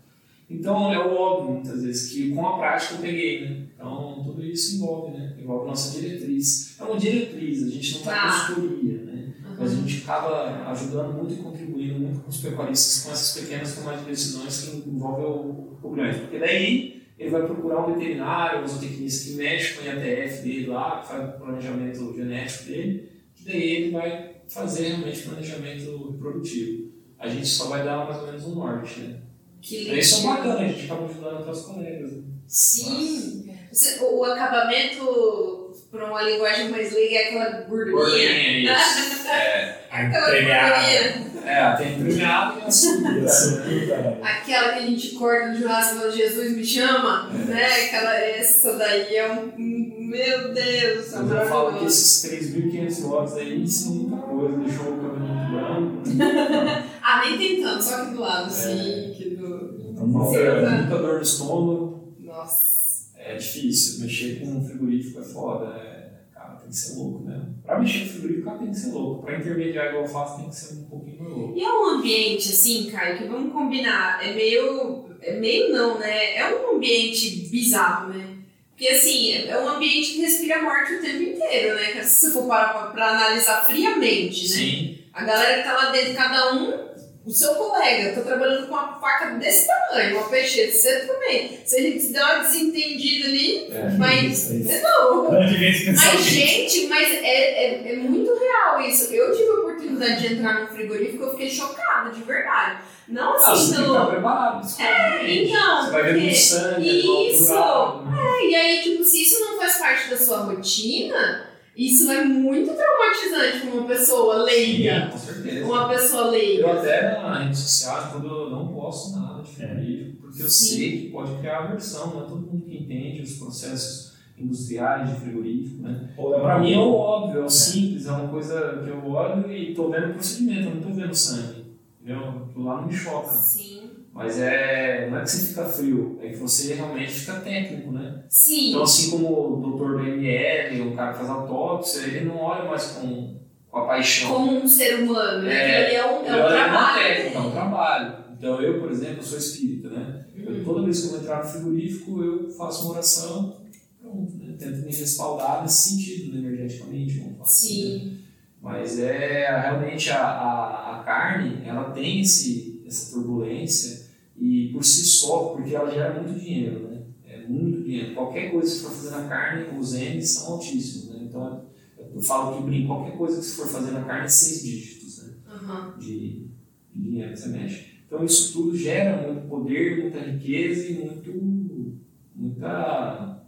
Então é o óbvio, muitas vezes, que com a prática eu peguei, né? Então tudo isso envolve, né? Envolve nossa diretriz. É uma diretriz, a gente não Tá. tá consultoria, né? Mas a Uhum. gente acaba ajudando muito e contribuindo muito com os pecuaristas com essas pequenas tomadas de decisões que envolvem o, o grande. Porque daí ele vai procurar um veterinário, um zootecnista que mexe com o IATF dele lá, que faz o planejamento genético dele, daí ele vai fazer realmente planejamento reprodutivo. A gente só vai dar mais ou menos um norte, né? Que Então, isso é bacana, a gente acaba ajudando outros colegas. Né? Sim. Você- o, acabamento, para uma linguagem mais leiga, é aquela gordurinha. Gordinha, isso. é, Aquela Premiada. gordurinha. É, tem premiado e a puta, Aquela que a gente corta no churrasco e fala, Jesus me chama, É. né? Aquela, essa daí é um. Meu Deus, é eu falo que esses 3.500 votos aí ensinam muita coisa, deixou o cabelo muito branco. Ah, nem tem tanto, só aqui do lado, É. assim, aqui do. Muita, Sim, muita dor no estômago. Nossa. É difícil. Mexer com um frigorífico é foda. É, cara, tem que ser louco, né? Pra mexer com frigorífico, tem que ser louco. Pra intermediar igual eu faço, tem que ser um pouquinho mais louco. E é um ambiente, assim, Caio, que vamos combinar, é meio. É meio não, né? É um ambiente bizarro, né? Porque, assim, é um ambiente que respira morte o tempo inteiro, né? Se você for parar pra, pra analisar friamente, né? Sim. A galera que tá lá dentro, cada um, o seu colega, tá trabalhando com uma faca desse tamanho, uma peixeira, você também. Se a gente se der uma desentendida ali, É. mas. isso aí. Não! Esse Mas, gente, mas é, é, é muito real isso. Eu tive a oportunidade de entrar no frigorífico eu fiquei chocada, de verdade. Não Ah, você assim, que estar pelo. preparado. psicologicamente. então, Você vai ver sangue, Isso. né? É, E aí, tipo, se isso não faz parte da sua rotina, isso é muito traumatizante pra uma pessoa leiga. Sim, com certeza. Uma pessoa Eu leiga. até na rede social, quando eu não posto nada de frigorífico, porque eu Sim. sei que pode criar aversão, não é todo mundo que entende os processos industriais de frigorífico, né? É Pra mim é o óbvio, é o simples, é uma coisa que eu olho e tô vendo o procedimento, eu não tô vendo sangue, entendeu? Lá não me choca. Sim. Mas é, não é que você fica frio, é que você realmente fica técnico, né? Sim. Então assim como o doutor do ML, o cara que faz autópsia, ele não olha mais com, com a paixão. Como um ser humano, né? É, ali é um, Ele é um uma trabalho. técnica, é um trabalho. Então eu, por exemplo, sou espírita, né? Eu, Uhum. toda vez que eu vou entrar no frigorífico, eu faço uma oração, pronto, né? Tento me respaldar nesse sentido, né? energeticamente, vamos falar. assim, né? Sim. Mas é realmente a, a, a carne, ela tem esse, essa turbulência e por si só, porque ela gera muito dinheiro, né? É muito dinheiro. Qualquer coisa que você for fazer na carne, os M's são altíssimos, né? Então eu falo que brinco, qualquer coisa que você for fazer na carne é seis dígitos né? Uhum. de, de dinheiro que você mexe. Então isso tudo gera muito poder, muita riqueza e muito, muita,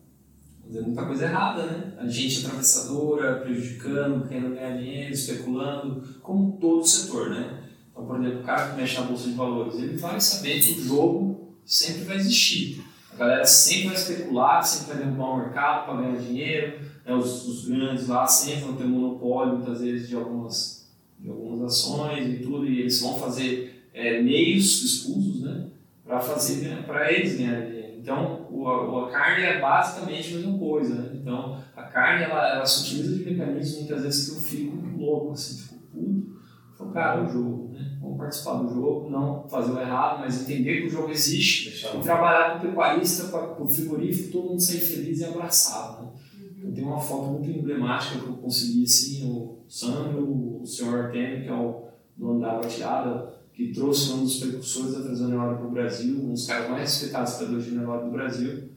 dizer, muita coisa errada, né? A gente atravessadora, prejudicando, querendo ganhar dinheiro, especulando, como todo setor, né? Então, por exemplo, o cara que mexe na bolsa de valores, ele vai saber que o jogo sempre vai existir. A galera sempre vai especular, sempre vai derrubar o mercado para ganhar dinheiro. Né? Os, os, grandes lá sempre vão ter monopólio, muitas vezes, de algumas, de algumas ações e tudo, e eles vão fazer é, meios escusos né? para fazer para eles ganharem dinheiro. Então, o, a, carne é basicamente a mesma coisa. Né? Então, a carne ela, ela se utiliza de mecanismos muitas vezes que eu fico louco, assim, fico puto. Então, cara, o jogo vamos participar do jogo, não fazer o errado, mas entender que o jogo existe Deixa e trabalhar com o pecuarista, com o frigorífico, todo mundo sair feliz e abraçado. Né? Uhum. Então, tem uma foto muito emblemática que eu consegui, assim, o Sandro, o senhor Artemio, que é o dono da água que trouxe um dos precursores da trazidoneira para o Brasil, um dos caras mais respeitados pela trazidoneira do Brasil,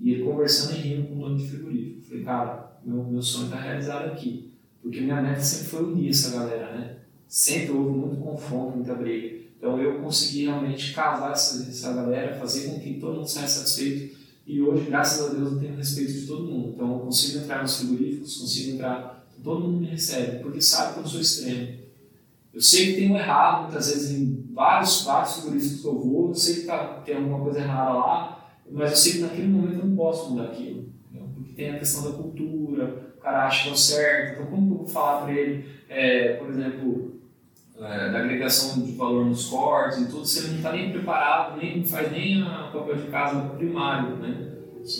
e ele conversando em rindo com o dono de frigorífico. Eu falei, cara, meu, meu sonho está realizado aqui. Porque minha meta sempre foi unir essa galera, né? Sempre houve muito confronto, muita briga. Então eu consegui realmente casar essa, essa galera, fazer com que todo mundo saia satisfeito. E hoje, graças a Deus, eu tenho respeito de todo mundo. Então eu consigo entrar nos frigoríficos, consigo entrar, todo mundo me recebe, porque sabe que eu sou extremo. Eu sei que um errado, muitas vezes, em vários, vários frigoríficos que eu vou, eu sei que tá, tem alguma coisa errada lá, mas eu sei que naquele momento eu não posso mudar aquilo. Entendeu? Porque tem a questão da cultura, o cara acha que é o certo, então como eu vou falar para ele, é, por exemplo, é, da agregação de valor nos cortes e tudo, você não está nem preparado, nem faz nem o papel de casa primário, né?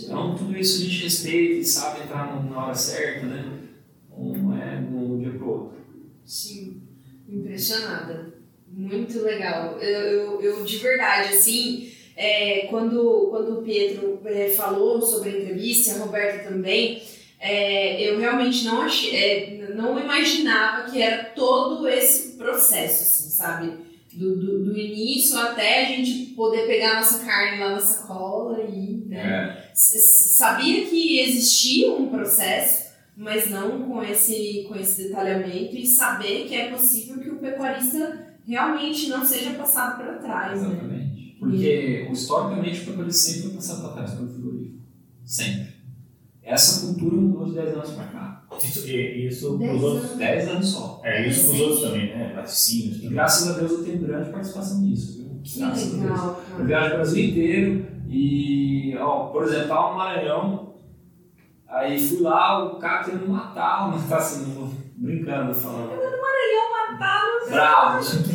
Então, tudo isso a gente respeita e sabe entrar na hora certa, né? Não é de um dia para outro. Sim, impressionada. Muito legal. Eu, eu, eu de verdade, assim, é, quando, quando o Pietro é, falou sobre a entrevista, a Roberta também, é, eu realmente não achei, é, não imaginava que era todo esse processo, assim, sabe? Do, do, do, início até a gente poder pegar nossa carne lá na sacola e né? É. sabia que existia um processo, mas não com esse, com esse detalhamento e saber que é possível que o pecuarista realmente não seja passado para trás. Né? Exatamente. Né? Porque, e... historicamente, o pecuarista sempre foi passado para trás pelo frigorífico. Sempre. Essa cultura mudou de 10 anos para cá. Isso, isso para os outros. 10 anos só. É, isso para os outros também, né? Laticínios. E graças a Deus eu tenho grande participação nisso, viu? Que graças legal. Eu viajo o Brasil inteiro e, ó, por exemplo, estava no Maranhão, aí fui lá, o cara querendo matar, matar assim, brincando, falando. Eu no Maranhão matar, não Bravo.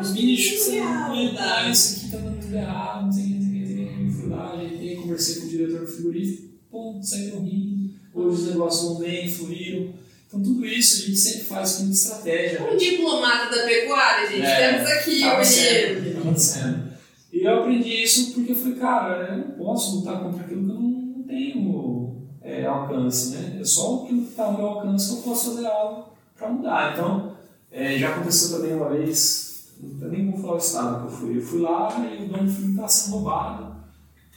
Os bichos, você não isso aqui tá dando errado, não sei o que, não sei o que. Eu fui lá, ajeitei, conversei com o diretor do frigorífico pum, saíram rindo, hoje os negócios vão bem, fluíram. Então tudo isso a gente sempre faz com estratégia. Um diplomata da pecuária, gente. É, Temos aqui tá o menino. E eu aprendi isso porque eu falei, cara, eu não posso lutar contra aquilo que eu não tenho é, alcance, né? É só aquilo que está ao meu alcance que eu posso fazer algo para mudar. Então, é, já aconteceu também uma vez, eu nem vou falar o estado que eu fui. Eu fui lá e o dono do filme estava sendo roubado.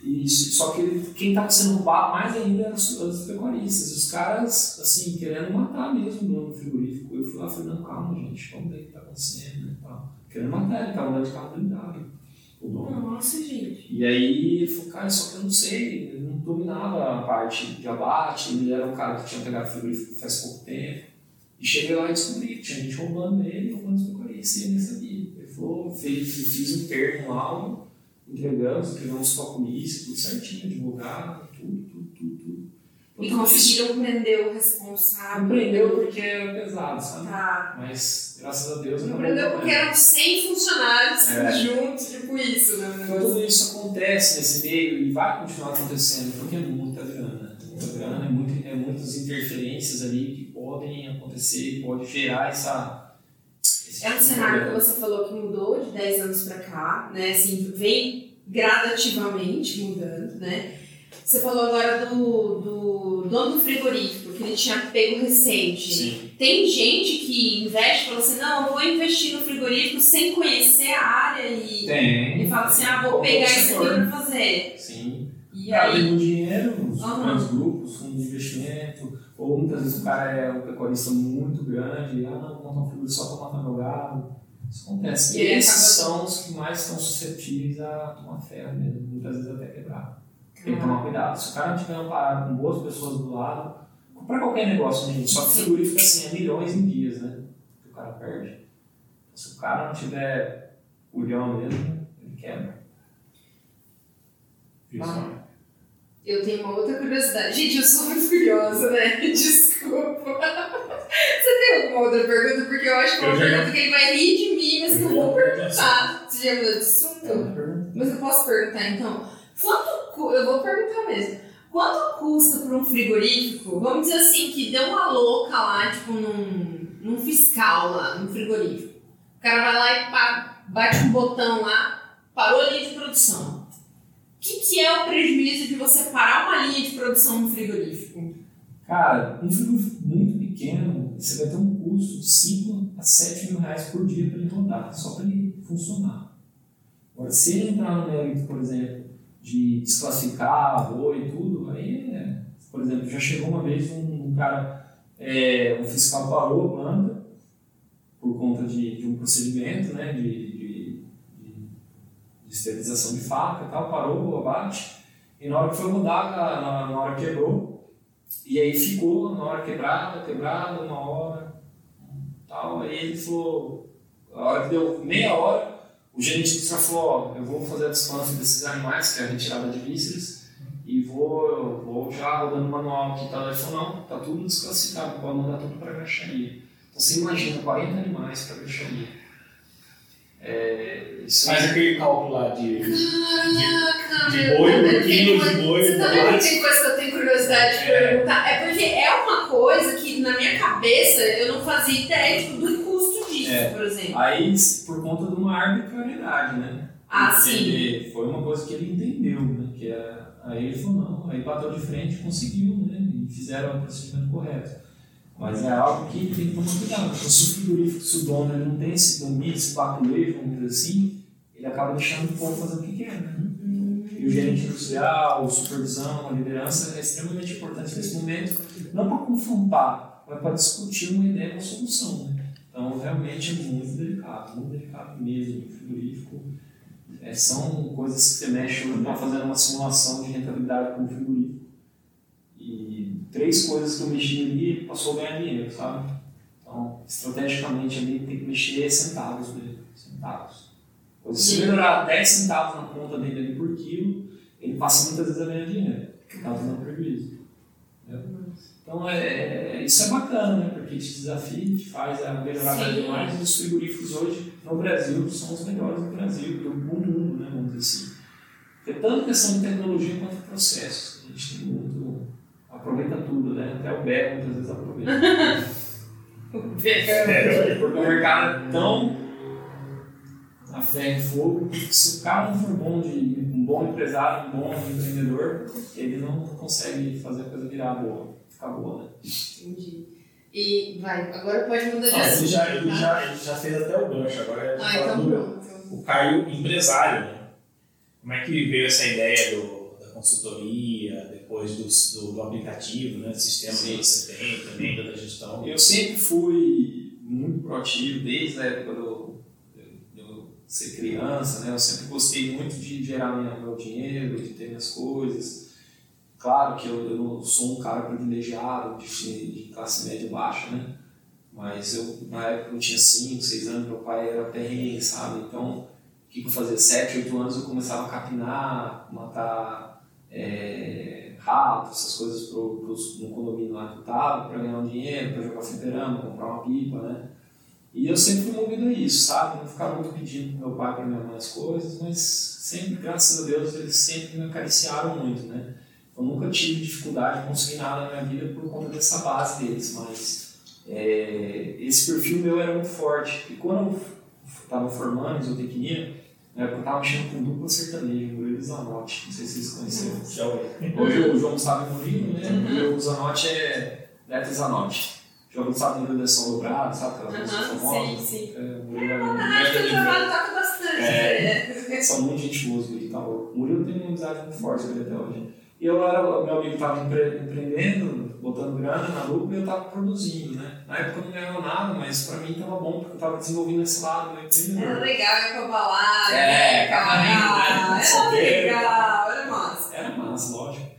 E, só que quem estava sendo roubado mais ainda eram os, os pecuaristas. Os caras, assim, querendo matar mesmo o dono do frigorífico. Eu fui lá e falei, não, calma, gente, vamos ver o que está acontecendo né, tal. Querendo matar ele, estava andando de carro blindado. O dono. Nossa, gente. E aí ele falou, cara, só que eu não sei, ele não dominava a parte de abate, ele era um cara que tinha pegado frigorífico faz pouco tempo. E cheguei lá e descobri que tinha gente roubando ele, roubando os pecuaristas, e ele nem sabia. Ele falou, fez, fiz um termo lá, entregamos, entregamos com a polícia, tudo certinho, advogado, tudo, tudo, tudo, tudo. E conseguiram prender o responsável. Não prendeu porque era pesado, sabe? Tá. Mas, graças a Deus, não prendeu porque eram 100 funcionários é. juntos, tipo isso, né? Então, tudo isso acontece nesse meio e vai continuar acontecendo porque é muita grana. Muita grana, é, muito, é muitas interferências ali que podem acontecer, pode gerar essa é um cenário que você falou que mudou de 10 anos para cá, né? Assim, vem gradativamente mudando, né? Você falou agora do, do dono do frigorífico, que ele tinha pego recente. Sim. Tem gente que investe e fala assim, não, eu vou investir no frigorífico sem conhecer a área e, Tem. e fala assim, ah, vou pegar isso aqui para fazer. Sim. E aí... o dinheiro, os uhum. grupos, fundos de investimento, Ou muitas vezes o cara é um pecuarista muito grande, ah não, vou montar um frigorífico só para matar meu gado. Isso acontece. E E esses acaba- são os que mais estão suscetíveis a tomar ferro mesmo, muitas vezes até quebrar. Tem que tomar cuidado. Se o cara não tiver amparado com boas pessoas do lado, para qualquer negócio, né, gente? Só que frigorífico assim, é milhões em dias, né? Que o cara perde. Então, se o cara não tiver culhão mesmo, ele quebra. Isso. Eu tenho uma outra curiosidade. Gente, eu sou muito curiosa, né? Desculpa. Você tem alguma outra pergunta? Porque eu acho que é uma pergunta que ele vai rir de mim, mas que eu vou perguntar. Você já mudou de assunto? Mas eu posso perguntar então? Quanto cu... Eu vou perguntar mesmo. Quanto custa para um frigorífico? Vamos dizer assim, que deu uma louca lá, tipo, num, num fiscal lá, num frigorífico. O cara vai lá e bate um botão lá, parou a linha de produção. Que, que é o prejuízo de você parar uma linha de produção no frigorífico? Cara, um frigorífico muito pequeno, você vai ter um custo de 5 a 7 mil reais por dia para ele rodar, só para ele funcionar. Agora, se ele entrar no mérito, por exemplo, de desclassificar boi e tudo, aí é. Por exemplo, já chegou uma vez um, um cara, é, um fiscal parou a planta por conta de, de um procedimento né, de, esterilização de faca e tal, parou o abate, e na hora que foi rodar, na, na, hora que quebrou, e aí ficou na hora quebrada, quebrada, uma hora, tal. Aí ele falou, a hora que deu meia hora, o já falou, ó, eu vou fazer a desplante desses animais, que é a retirada de vísceras, e vou, vou já rodando o manual aqui, tá? Ele falou, não, tá tudo desclassificado, pode mandar tudo para a graxaria. Então você imagina, 40 animais para a graxaria. É, isso Faz aquele cálculo lá de. Caraca, de meu boi, por tem quilo de boi, Você tá que tem coisa que eu tenho curiosidade de É. perguntar? É porque é uma coisa que na minha cabeça eu não fazia ideia tipo, do custo disso, É. por exemplo. Aí, por conta de uma arbitrariedade, né? Ah, Porque sim. ele- foi uma coisa que ele entendeu, né? Que era, aí ele falou, não, aí bateu de frente, conseguiu, né? E fizeram o procedimento correto. Mas é algo que tem que tomar cuidado. Porque se o frigorífico, se o dono ele não tem esse domínio, esse paculejo, vamos dizer assim, ele acaba deixando o povo fazer o que quer, né? E o gerente industrial, a supervisão, a liderança é extremamente importante nesse momento, não para confrontar, mas para discutir uma ideia, uma solução. Né? Então, realmente é muito delicado, muito delicado mesmo. O frigorífico é, são coisas que você mexe, eu estou fazendo uma simulação de rentabilidade com o frigorífico. Três coisas que eu mexi ali, passou a ganhar dinheiro, sabe? Então, estrategicamente ali tem que mexer centavos mesmo, centavos. Se Sim. você melhorar 10 centavos na conta dele ali por quilo, ele passa muitas vezes a ganhar dinheiro, porque está dando prejuízo. entendeu? Então, é, é- isso é bacana, né? Porque te desafia, te faz a melhorar cada vez mais. Os frigoríficos hoje, no Brasil, são os melhores do Brasil, do mundo, né? Vamos dizer assim. Porque tanto questão de tecnologia quanto processos. A gente tem muito. aproveita tudo, né? Até o BER muitas vezes aproveita. É, Porque o mercado é tão a ferro e fogo que se o cara não for bom de um bom empresário, um bom empreendedor, ele não consegue fazer a coisa virar boa, ficar boa, né? Entendi. E vai, agora pode mudar de Não, ele, assunto. já, ele, tá? já, ele já fez até o gancho, agora é Ah, então pronto. o Caio empresário, né? Como é que veio essa ideia do, da consultoria, depois do, do, do aplicativo, né? Do sistema Sim. que você tem também, da gestão? Eu sempre fui muito proativo, desde a época do, de eu ser criança, né? Eu sempre gostei muito de gerar minha, meu dinheiro, de ter minhas coisas. Claro que eu, eu não sou um cara privilegiado, de, de classe média baixa, né? Mas eu, na época, eu tinha 5, 6 anos, meu pai era perrengue, sabe? Então, o que, que eu fazia? 7, 8 anos eu começava a capinar, matar é, ratos, essas coisas pro, pros, no condomínio lá que eu tava, para ganhar um dinheiro, para jogar fliperama, comprar uma pipa, né? E eu sempre fui movido a isso, sabe? Não ficava muito pedindo pro meu pai para minha mãe as coisas, mas sempre, graças a Deus, eles sempre me acariciaram muito, né? Eu nunca tive dificuldade de conseguir nada na minha vida por conta dessa base deles, mas é, esse perfil meu era muito forte. E quando eu estava formando em zootecnia, na época eu estava mexendo com dupla sertaneja, Murilo Zanotti, não sei se vocês conheceram. Já ouvi. Hoje o João Gustavo Murilo, né? O Zanotti é Neto Zanotti. João Gustavo Murilo é São Dobrado, sabe aquela música Aham, famosa? sim, sim. É, o Murilo é um Na rádio que amigo. trabalho toca bastante. É. São muito gente boa, e tal. O Murilo tem uma amizade muito forte com ele até hoje. E eu era, meu amigo estava empre, empreendendo, botando grana na lucro e eu tava produzindo, né? Na época eu não ganhava nada, mas pra mim tava bom, porque eu tava desenvolvendo esse lado do empreendedor. Era legal, ia pra balada, É, camarada, né? era legal, era massa. Era massa, lógico.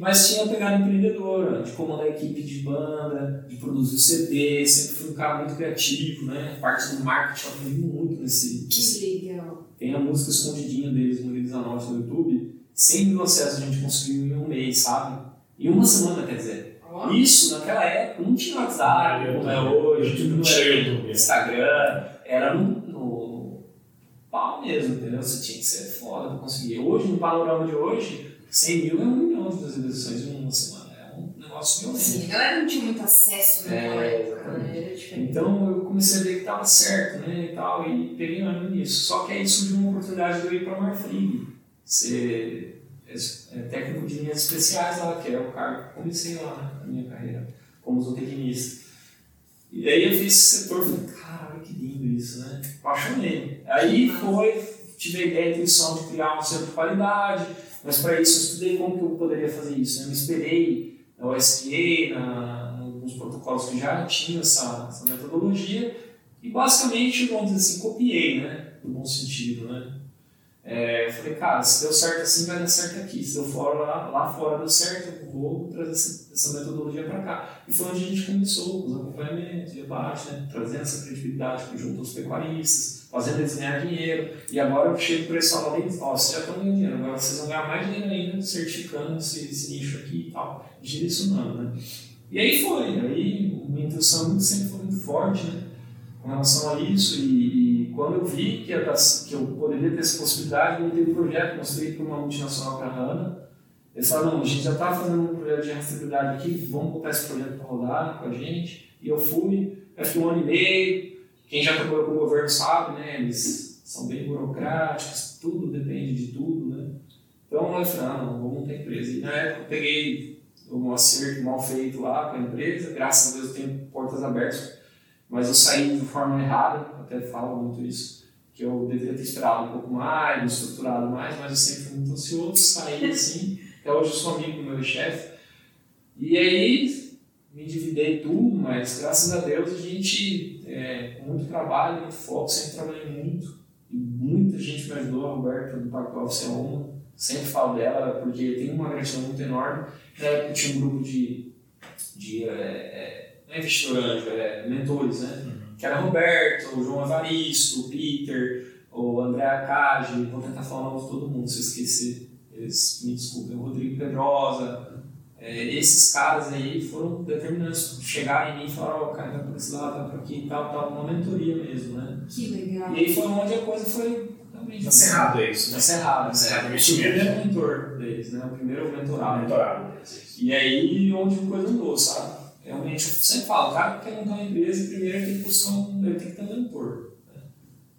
Mas tinha a pegada empreendedora, de comandar a equipe de banda, de produzir o CD, sempre fui um cara muito criativo, né? Parte do marketing eu aprendi muito nesse, Que legal. Tem a música escondidinha deles no Eles Anote no YouTube. 100 mil acessos a gente conseguiu em um mês, sabe? Em uma semana, quer dizer. Ó, Isso, naquela época, não tinha WhatsApp, como é hoje, YouTube não não tinha era YouTube. Instagram, era no, no pau mesmo, entendeu? Você tinha que ser foda pra conseguir. Hoje, no panorama de hoje, 100 mil é um milhão de visualizações em uma semana. É um negócio violento. Sim, a galera não tinha muito acesso naquela É, época, né? Então eu comecei a ver que estava certo, né, e tal, e peguei ânimo nisso. Só que aí surgiu uma oportunidade de eu ir para a Marfrig, ser é, técnico de linhas especiais lá, que é o cargo que comecei lá né, minha carreira, como zootecnista. E aí eu vi esse setor, falei, caralho, que lindo isso, né? Apaixonei. Aí foi, tive a ideia, a intuição de criar um centro de qualidade, mas para isso eu estudei como que eu poderia fazer isso, né? Eu me esperei na OSPA, na, nos protocolos que já tinham essa, essa metodologia e basicamente, vamos dizer assim, copiei, né? No bom sentido, né? É, eu falei, cara, se deu certo assim, vai dar certo aqui. Se deu fora lá, lá fora deu certo, eu vou trazer essa, essa metodologia para cá. E foi onde a gente começou, com os acompanhamentos, debate, né? trazendo essa credibilidade junto aos pecuaristas, fazendo eles ganhar dinheiro. E agora eu chego para eles falar, ó, vocês já estão ganhando dinheiro, agora vocês vão ganhar mais dinheiro ainda, certificando esse, esse nicho aqui e tal, direcionando, né? E aí foi, aí minha intuição sempre foi muito forte, né? Com relação a isso, e, e quando eu vi que, ia dar- que eu poderia ter essa possibilidade, eu montei um projeto, mostrei para uma multinacional para a HANA. Eles falaram, não, a gente já está fazendo um projeto de rastreabilidade aqui, vamos botar esse projeto para rodar com a gente. E eu fui, acho um ano e meio, quem já trabalhou com o governo sabe, né? Eles são bem burocráticos, tudo depende de tudo, né? Então eu falei, ah, não, vou montar empresa. E na época eu peguei um acerto mal feito lá com a empresa, graças a Deus eu tenho portas abertas, mas eu saí de forma errada, até falo muito isso, que eu deveria ter esperado um pouco mais, me estruturado mais, mas eu sempre fui muito ansioso, saí assim, até hoje eu sou amigo do meu chefe, e aí me endividei tudo, mas graças a Deus a gente, é, com muito trabalho, muito foco, sempre trabalhei muito, e muita gente me ajudou, a Roberta do Pacto Office é uma, sempre falo dela, porque tem uma gratidão muito enorme, na época tinha um grupo de, de é, é, não é investidor anjo, é mentores, né? Que era Roberto, o João Evaristo, o Peter, o André Akagi, vou tentar falar o nome de todo mundo, se eu esquecer, eles me desculpem, o Rodrigo Pedrosa, é, esses caras aí foram determinantes, chegaram em mim e falaram, ó, cara, vai por esse lado, vai por aqui e tal, tal, uma mentoria mesmo, né? Que legal. E aí foi onde a coisa foi realmente... Tá cerrado é isso, né? Tá cerrado, Cerrado, né? O investimento. primeiro mentor deles, né? O primeiro mentorado. Mentorado. E aí onde a coisa andou, sabe? Realmente, eu sempre falo, o cara que quer montar uma empresa, primeiro tem que buscar um, ele tem que ter um mentor. Né?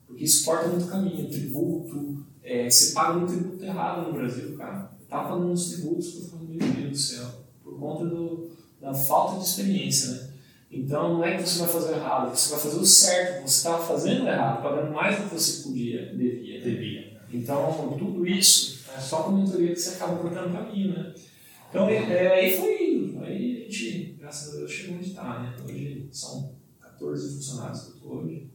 Porque isso corta muito caminho, tributo, é, você paga um tributo errado no Brasil, cara. Eu tava pagando uns tributos que eu falei, meu Deus do céu, por conta do, da falta de experiência, né? Então não é que você vai fazer errado, você vai fazer o certo, você estava fazendo errado, pagando mais do que você podia, devia. Devia. Então, tudo isso é só com a mentoria que você acaba cortando caminho, né? Então, é, é, aí foi indo. Aí a gente, graças a Deus, chegou onde está, né? Hoje são 14 funcionários que eu estou hoje.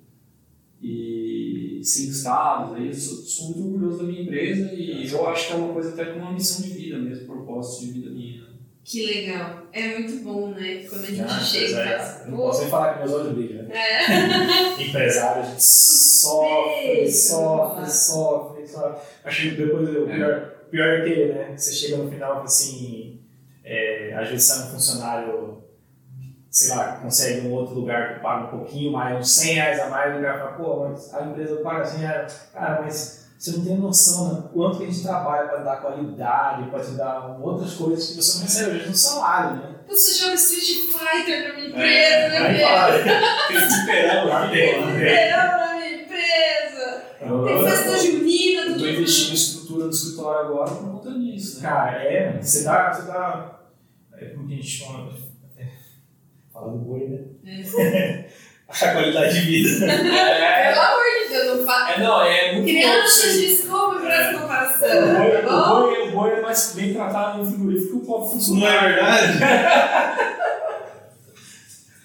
E cinco estados. Aí eu sou, sou muito orgulhoso da minha empresa e eu acho que é uma coisa até com uma missão de vida mesmo, propósito de vida minha. né? Que legal. É muito bom, né? Quando a gente Ah, chega é. Não posso nem falar que meus olhos brilham, né? é. Empresário, a gente sofre, sofre, sofre, sofre. Acho que depois o pior, o pior é que, né? Você chega no final assim, é, às vezes sai um funcionário, sei lá, consegue um outro lugar que paga um pouquinho mais, uns 100 reais a mais, o lugar fala, pô, mas a empresa paga 100 reais. Cara, mas você não tem noção, né? Quanto que a gente trabalha para dar qualidade, para te dar outras coisas que você não recebe, vezes, no salário, né? Você joga Street Fighter na minha empresa, É, né, aí fala, Tem que esperar lá tem. Verão na minha empresa. Tem festa junina, Eu tudo. estou investindo em estrutura do escritório agora por conta disso, né? Cara, é, você dá, você dá, é, como que a gente chama, é, fala do boi, né? A qualidade de vida. É, Pelo amor de Deus, não fala. é, não, é muito Crianças, desculpa por essa O comparação, boi, tá o boi, o boi é mais bem tratado no frigorífico que o próprio Não funcionário. é verdade?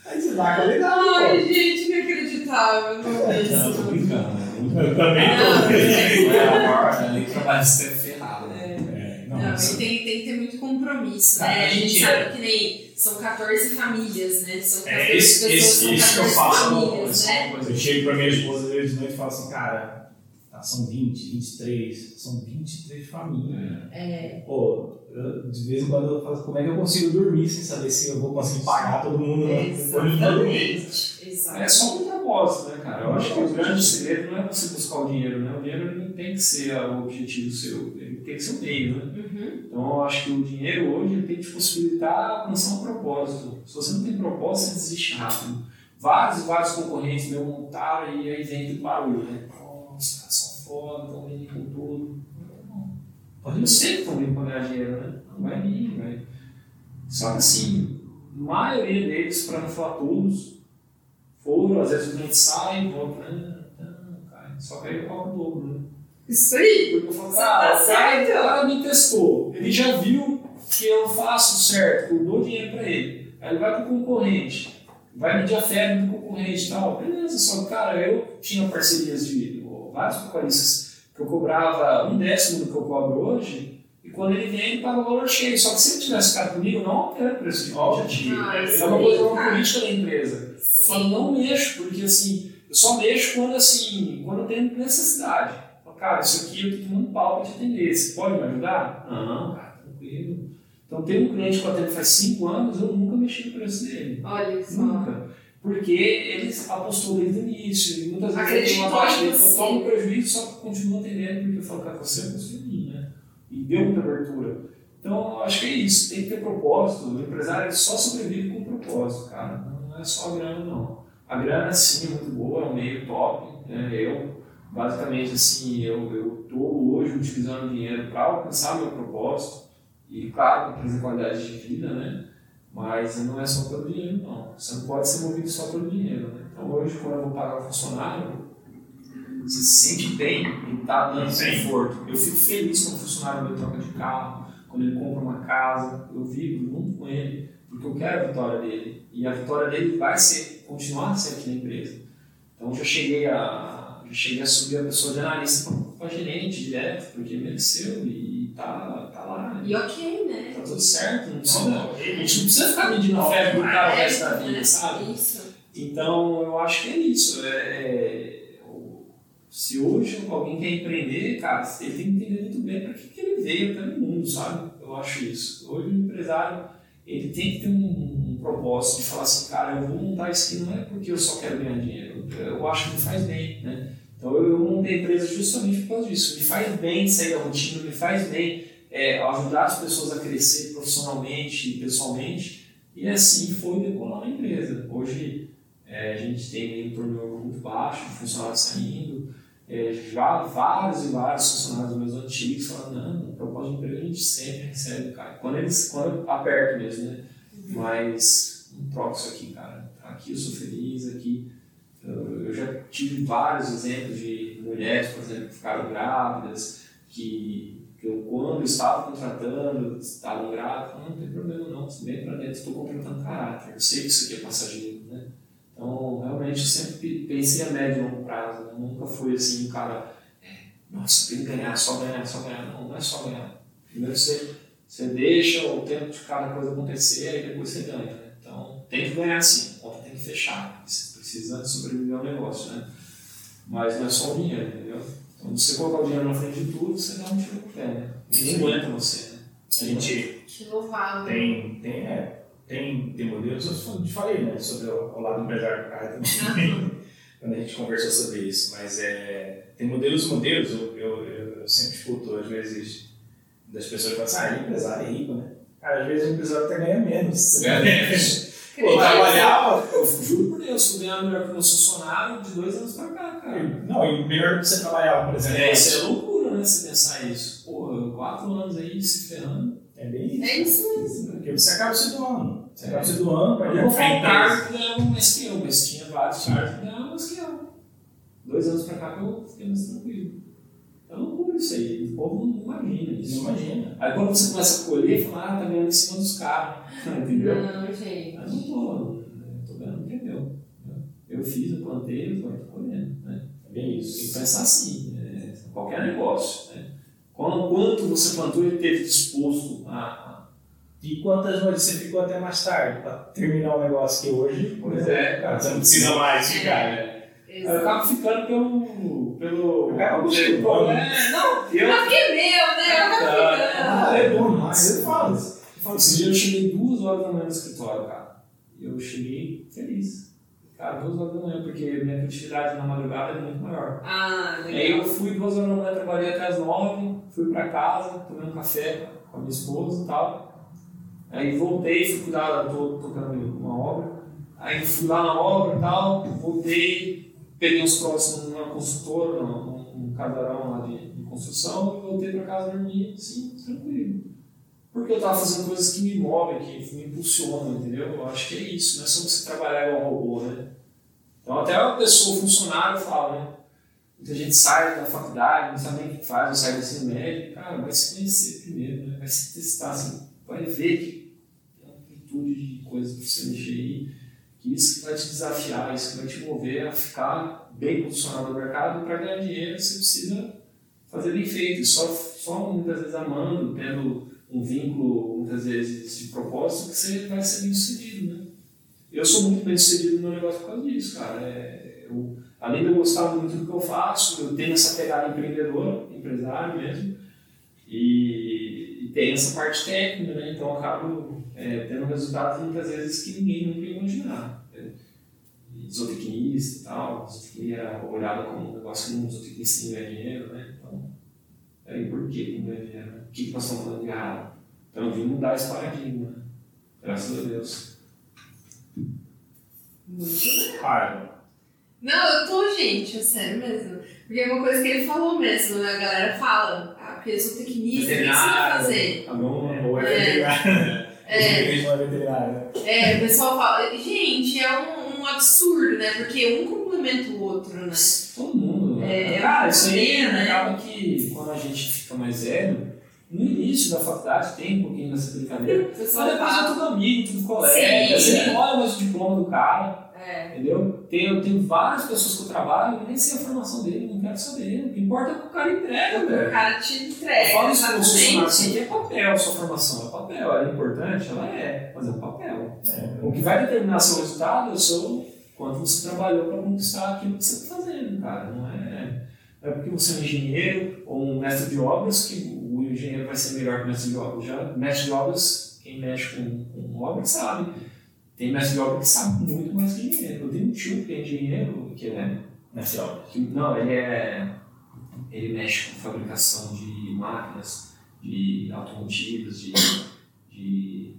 Aí você dá qualidade, Ai, pô. gente, inacreditável. Não é Não, tô brincando, né? Eu também Não, tô. É a maior, não, Não, mas- e tem, tem que ter muito compromisso, Cara, né? a A gente gente- sabe que nem são 14 famílias, né? São 14 É, esse- pessoas, isso que eu 14 faço, famílias, né? Eu chego pra minha esposa às vezes de noite e falo assim, cara, tá, são 20, 23, são 23 famílias. É, Pô, eu, de vez em quando eu falo, como é que eu consigo dormir sem saber se eu vou conseguir pagar todo mundo né? depois de dormir? exatamente. Exatamente. É só um propósito, né, cara? Eu acho que o grande segredo não é você buscar o dinheiro, né? O dinheiro não tem que ser o objetivo seu, ele tem que ser o meio, né? Uhum. Então eu acho que o dinheiro hoje tem que te possibilitar alcançar um propósito. Se você não tem propósito, você desiste rápido. Vários vários concorrentes meu montaram e aí vem do barulho, né? Nossa, os caras são foda, estão vindo com tudo. Eu sei que estão vindo para ganhar dinheiro, né? Não vai vir, vai. Só que assim, a maioria deles, para não falar todos, foram, às vezes o cliente sai e volta, né? Não, cara, só que aí eu cobro o dobro, né? Isso aí. Porque eu falo, cara, tá o cara, certo. o cara me testou, ele já viu que eu faço certo, eu dou dinheiro para ele. Aí ele vai pro concorrente, vai medir a febre do concorrente e tal. Beleza, só que, cara, eu tinha parcerias de vários pecuaristas que eu cobrava um décimo do que eu cobro hoje, e quando ele vem, ele paga o valor cheio. Só que se ele tivesse ficado comigo, não altera o preço de objetivo. Ah, isso É uma coisa, uma cara. política da empresa. Eu Sim. falo, não mexo, porque assim, eu só mexo quando assim, quando eu tenho necessidade. Eu falo, cara, isso aqui eu tô tomando pau pra te atender. Você pode me ajudar? Não, cara, tranquilo. Então tem um cliente que eu atendo faz 5 anos, eu nunca mexi no preço dele. Olha só. Nunca. Porque ele apostou desde o início. E muitas vezes tem uma Acreditou parte dele eu tomo prejuízo, só que eu continuo atendendo, porque eu falo, cara, você né? E deu muita abertura. Então, acho que é isso, tem que ter propósito. O empresário só sobrevive com propósito, cara. Não é só a grana, não. A grana, sim, é muito boa, é um meio top. Né? Eu, basicamente, assim, eu estou hoje utilizando dinheiro para alcançar meu propósito. E, claro, para trazer qualidade de vida, né? Mas não é só pelo dinheiro, não. Você não pode ser movido só pelo dinheiro, né? Então, hoje, quando eu vou pagar um funcionário, se sente bem e está dando Sim. conforto. Eu fico feliz quando o funcionário meu troca de carro, quando ele compra uma casa, eu vivo junto com ele, porque eu quero a vitória dele. E a vitória dele vai ser, continuar a ser aqui na empresa. Então, já cheguei a, já cheguei a subir a pessoa de analista para gerente direto, porque mereceu e tá, tá lá. E ok, né? Tá tudo certo, não precisa, Não, a gente não precisa ficar medindo a febre do cara o resto da vida, sabe? Isso. Então, eu acho que é isso. É, é, se hoje alguém quer empreender, cara, ele tem que entender muito bem para que, que ele veio até no mundo, sabe? Eu acho isso. Hoje o empresário, ele tem que ter um, um propósito de falar assim, cara, eu vou montar isso aqui não é porque eu só quero ganhar dinheiro. Eu acho que me faz bem, né? Então, eu, eu montei empresa justamente por causa disso. Me faz bem sair da rotina, me faz bem é, ajudar as pessoas a crescer profissionalmente e pessoalmente. E assim foi decolar a empresa. Hoje é, a gente tem um turnover muito baixo, funcionários saindo. É, já vários e vários funcionários meus antigos falando, não, proposta de emprego a gente sempre recebe, cara. Quando eles, quando eu aperto mesmo, né? Mas não troco isso aqui, cara. Aqui eu sou feliz, aqui eu, eu já tive vários exemplos de mulheres, por exemplo, que ficaram grávidas, que, que eu, quando estava contratando, estavam grávidas, não, não tem problema não, bem para dentro, estou contratando caráter, eu sei que isso aqui é passageiro, né? Então, realmente, eu sempre pensei a médio e longo prazo, né? nunca fui assim, um cara, é, nossa, tem que ganhar, só ganhar, só ganhar. Não, não é só ganhar. Primeiro você, você deixa o tempo de cada coisa acontecer e depois você ganha, né? Então, tem que ganhar sim, a conta tem que fechar, porque você precisa sobreviver ao negócio, né? Mas não é só o dinheiro, entendeu? Então, se você colocar o dinheiro na frente de tudo, você dá um tiro no pé, né? Ninguém aguenta você, né? A gente Que louvável. tem, tem, é, tem, tem modelos, eu te falei, né, sobre o, o lado empresário do cara também, quando a gente conversou sobre isso, mas é, tem modelos e modelos, eu, eu, eu sempre escuto, às vezes, das pessoas que falam assim, ah, é empresário é rico, né? Cara, às vezes o empresário até ganha menos. Ganha menos. Pô, Acredito. trabalhava, eu juro por Deus, eu ganhava melhor que meu funcionário de dois anos pra cá, cara. Não, e melhor do que você trabalhava, por exemplo. É, isso é loucura, né? Você pensar isso. Porra, quatro anos aí se ferrando. É bem isso. É isso mesmo. Porque você acaba se doando. Você acaba É. se doando para Eu vou falar um cargo que ganhava mais que eu, mas tinha vários cargos que ganhavam mais que eu. Dois anos pra cá que eu fiquei mais tranquilo. É loucura isso aí. O povo não imagina isso. Não imagina. Aí quando você começa a colher, fala, ah, tá ganhando em cima dos caras. Entendeu? Não, gente. Mas não tô, né? tô ganhando é meu. Eu fiz, eu plantei, eu tô colhendo. Né? É bem Tem que isso. pensar assim, é, qualquer negócio. Né? Quanto, quanto você plantou e teve disposto a. E quantas noites você ficou até mais tarde pra terminar o negócio que hoje? Pois é, cara. Você não precisa mais ficar, né? Aí Eu acabo ficando pelo. pelo. Acaba pelo- gostando. É, não, eu. Mas porque é meu, né? Eu vou Ah, ficando. é bom demais. Eu falo, eu falo, esse dia eu cheguei duas horas da manhã no escritório, cara. E eu cheguei feliz. Cara, duas horas da manhã, porque minha atividade na madrugada é muito maior. Ah, E aí eu legal. fui duas horas da manhã, trabalhei até as nove, fui pra casa, tomei um café com a minha esposa e tal. Aí voltei, fui cuidar, tô tocando uma obra. Aí fui lá na obra e tal, voltei, peguei uns próximos numa construtora, num, num casarão lá de, de construção, e voltei pra casa dormir, assim, tranquilo. Porque eu tava fazendo coisas que me movem, que me impulsionam, entendeu? Eu acho que é isso, não é só você trabalhar igual um robô, né? Então até a pessoa, funcionário fala, né? Muita gente sai da faculdade, não sabe nem o que faz, ou sai do ensino médio, cara, vai se conhecer primeiro, né? vai se testar, assim, vai ver que tem uma amplitude de coisas para você mexer aí, que isso que vai te desafiar, isso que vai te mover a ficar bem posicionado no mercado, para ganhar dinheiro você precisa fazer bem feito, só, só muitas vezes amando, tendo um vínculo, muitas vezes, de propósito, que você vai ser bem sucedido, né? Eu sou muito bem sucedido no meu negócio por causa disso, cara. É, eu, além de eu gostar muito do que eu faço, eu tenho essa pegada empreendedora, empresário mesmo, e, e tenho essa parte técnica, né? Então eu acabo é, tendo resultados muitas vezes que ninguém nunca ia imaginar. Né? E Zootecnista tal, zootecnia olhada como um negócio que um zootecnista não ganha dinheiro, né? Então, peraí, por que não ganha dinheiro? O que, que nós estamos falando de errado? Então eu vim mudar esse paradigma? Graças a Deus. Muito legal. Não, eu tô, gente, é sério mesmo. Porque é uma coisa que ele falou mesmo, né? A galera fala, ah, porque zootecnista, o que você vai fazer? Agrônomo, Ou é É. veterinário. É. É? É, o pessoal fala, gente, é um, um absurdo, né? Porque um complementa o outro, né? Todo mundo. né? É, Cara, isso aí né? acaba que quando a gente fica mais velho, no início da faculdade tem um pouquinho dessa brincadeira. Mas depois é tudo amigo, tudo colega. Sim. Você nem olha mais o diploma do cara, É, entendeu? Tem, eu tenho várias pessoas que eu trabalho, eu nem sei a formação dele, não quero saber. O que importa é que o cara entrega, o velho. cara te Eu entrega. falo isso isso Exatamente. aqui é papel, sua formação é papel. Ela é importante, ela é, mas é um papel. É. O que vai determinar seu resultado é o seu quanto você trabalhou para conquistar aquilo que você está fazendo, cara. Não é, não é porque você é um engenheiro ou um mestre de obras que o engenheiro vai ser melhor que o mestre de obras. Já, mestre de obras, quem mexe com, com obra sabe. Tem mestre de obra que sabe muito mais que engenheiro. Eu tenho um tio que é engenheiro, que é. Nessa hora. que- não, ele é. Ele mexe com fabricação de máquinas, de automotivas, de. de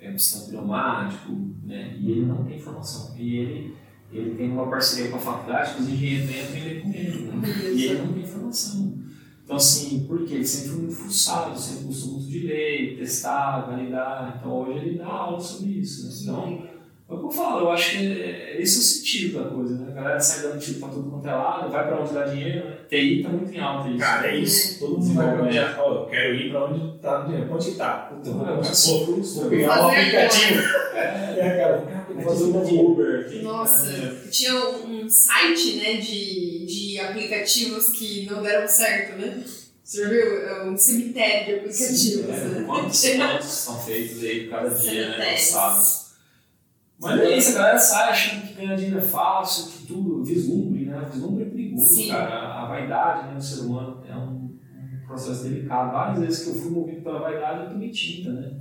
é, pistão pneumático, né? E ele não tem formação. E ele, ele tem uma parceria com a faculdade, que os engenheiros entram e ele é com ele, né? E ele não tem formação. Então, assim, por quê? Ele sempre foi muito fuçado, sempre gostou muito de ler, testar, validar. Então, hoje ele dá aula sobre isso, né? Então, é o que eu falo, eu acho que é, esse é o sentido da coisa, né? A galera sai dando tiro pra tudo quanto é lado, vai pra onde dá dinheiro, né? TI tá muito em alta isso. Cara, é isso. Todo mundo vai pra onde é. Ó, eu quero ir pra onde tá o dinheiro. Onde tá? Puta, Então, vou, eu vou, sou vou pegar um aplicativo. É, É, cara, vou fazer um novo Uber aqui. Nossa, É. tinha um site, né, de, de aplicativos que não deram certo, né? Você já viu? É um cemitério de aplicativos, é, né? Quantos são feitos aí cada dia, né? Lançados. Mas é isso, a galera sai achando que ganhar dinheiro é fácil, que tudo, vislumbre, né? Vislumbre é perigoso, Sim. cara. A vaidade né, do ser humano é um, um processo delicado. Várias vezes que eu fui movido pela vaidade, eu tomei tinta, né?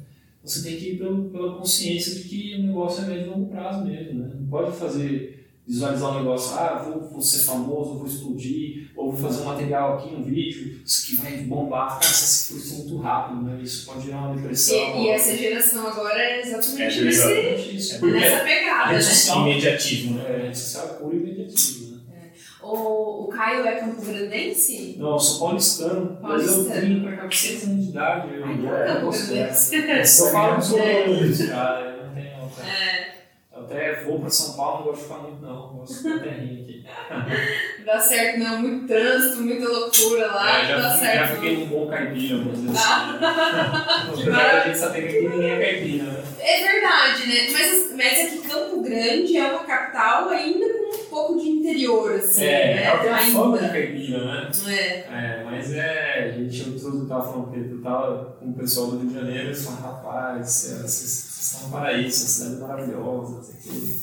Você tem que ir pelo, pela consciência de que o negócio é médio e longo prazo mesmo, né? Não pode fazer, visualizar um negócio, ah, vou, vou ser famoso, vou explodir, ou vou fazer um material aqui, um vídeo, isso que vai bombar. Cara, se frustra muito rápido, né? Isso pode gerar uma depressão. E, e essa geração agora é exatamente É nesse, exatamente isso. É porque nessa pegada, rede né? social Imediatismo, né? é, rede social é puro e imediatismo, né? O, o Caio é campo-grandense? Não, eu sou paulistano, mas eu Paulistano. vim pra cá com 6 anos de idade. Eu, Ai, eu, campo-grandense. Eu que sou É. paulista, cara, eu não tenho outra, É, outra até vou para São Paulo, não gosto de ficar muito não, gosto da terrinha aqui. Dá certo, não, muito trânsito, muita loucura lá, É, já, dá fiquei, certo. já fiquei num bom caipira, vamos dizer Ah. assim. Apesar da gente saber que aqui ninguém é caipira, né? É verdade, né? Mas, mas aqui Campo Grande é uma capital ainda com um pouco de interior, assim, É, né? ela tem a Ainda. fama de caipira, né? É. É, mas é, a gente, eu eu tava falando que eu com o pessoal do Rio de Janeiro, eles falaram, rapaz, é, vocês no paraíso, essa cidade é maravilhosa, não sei o quê.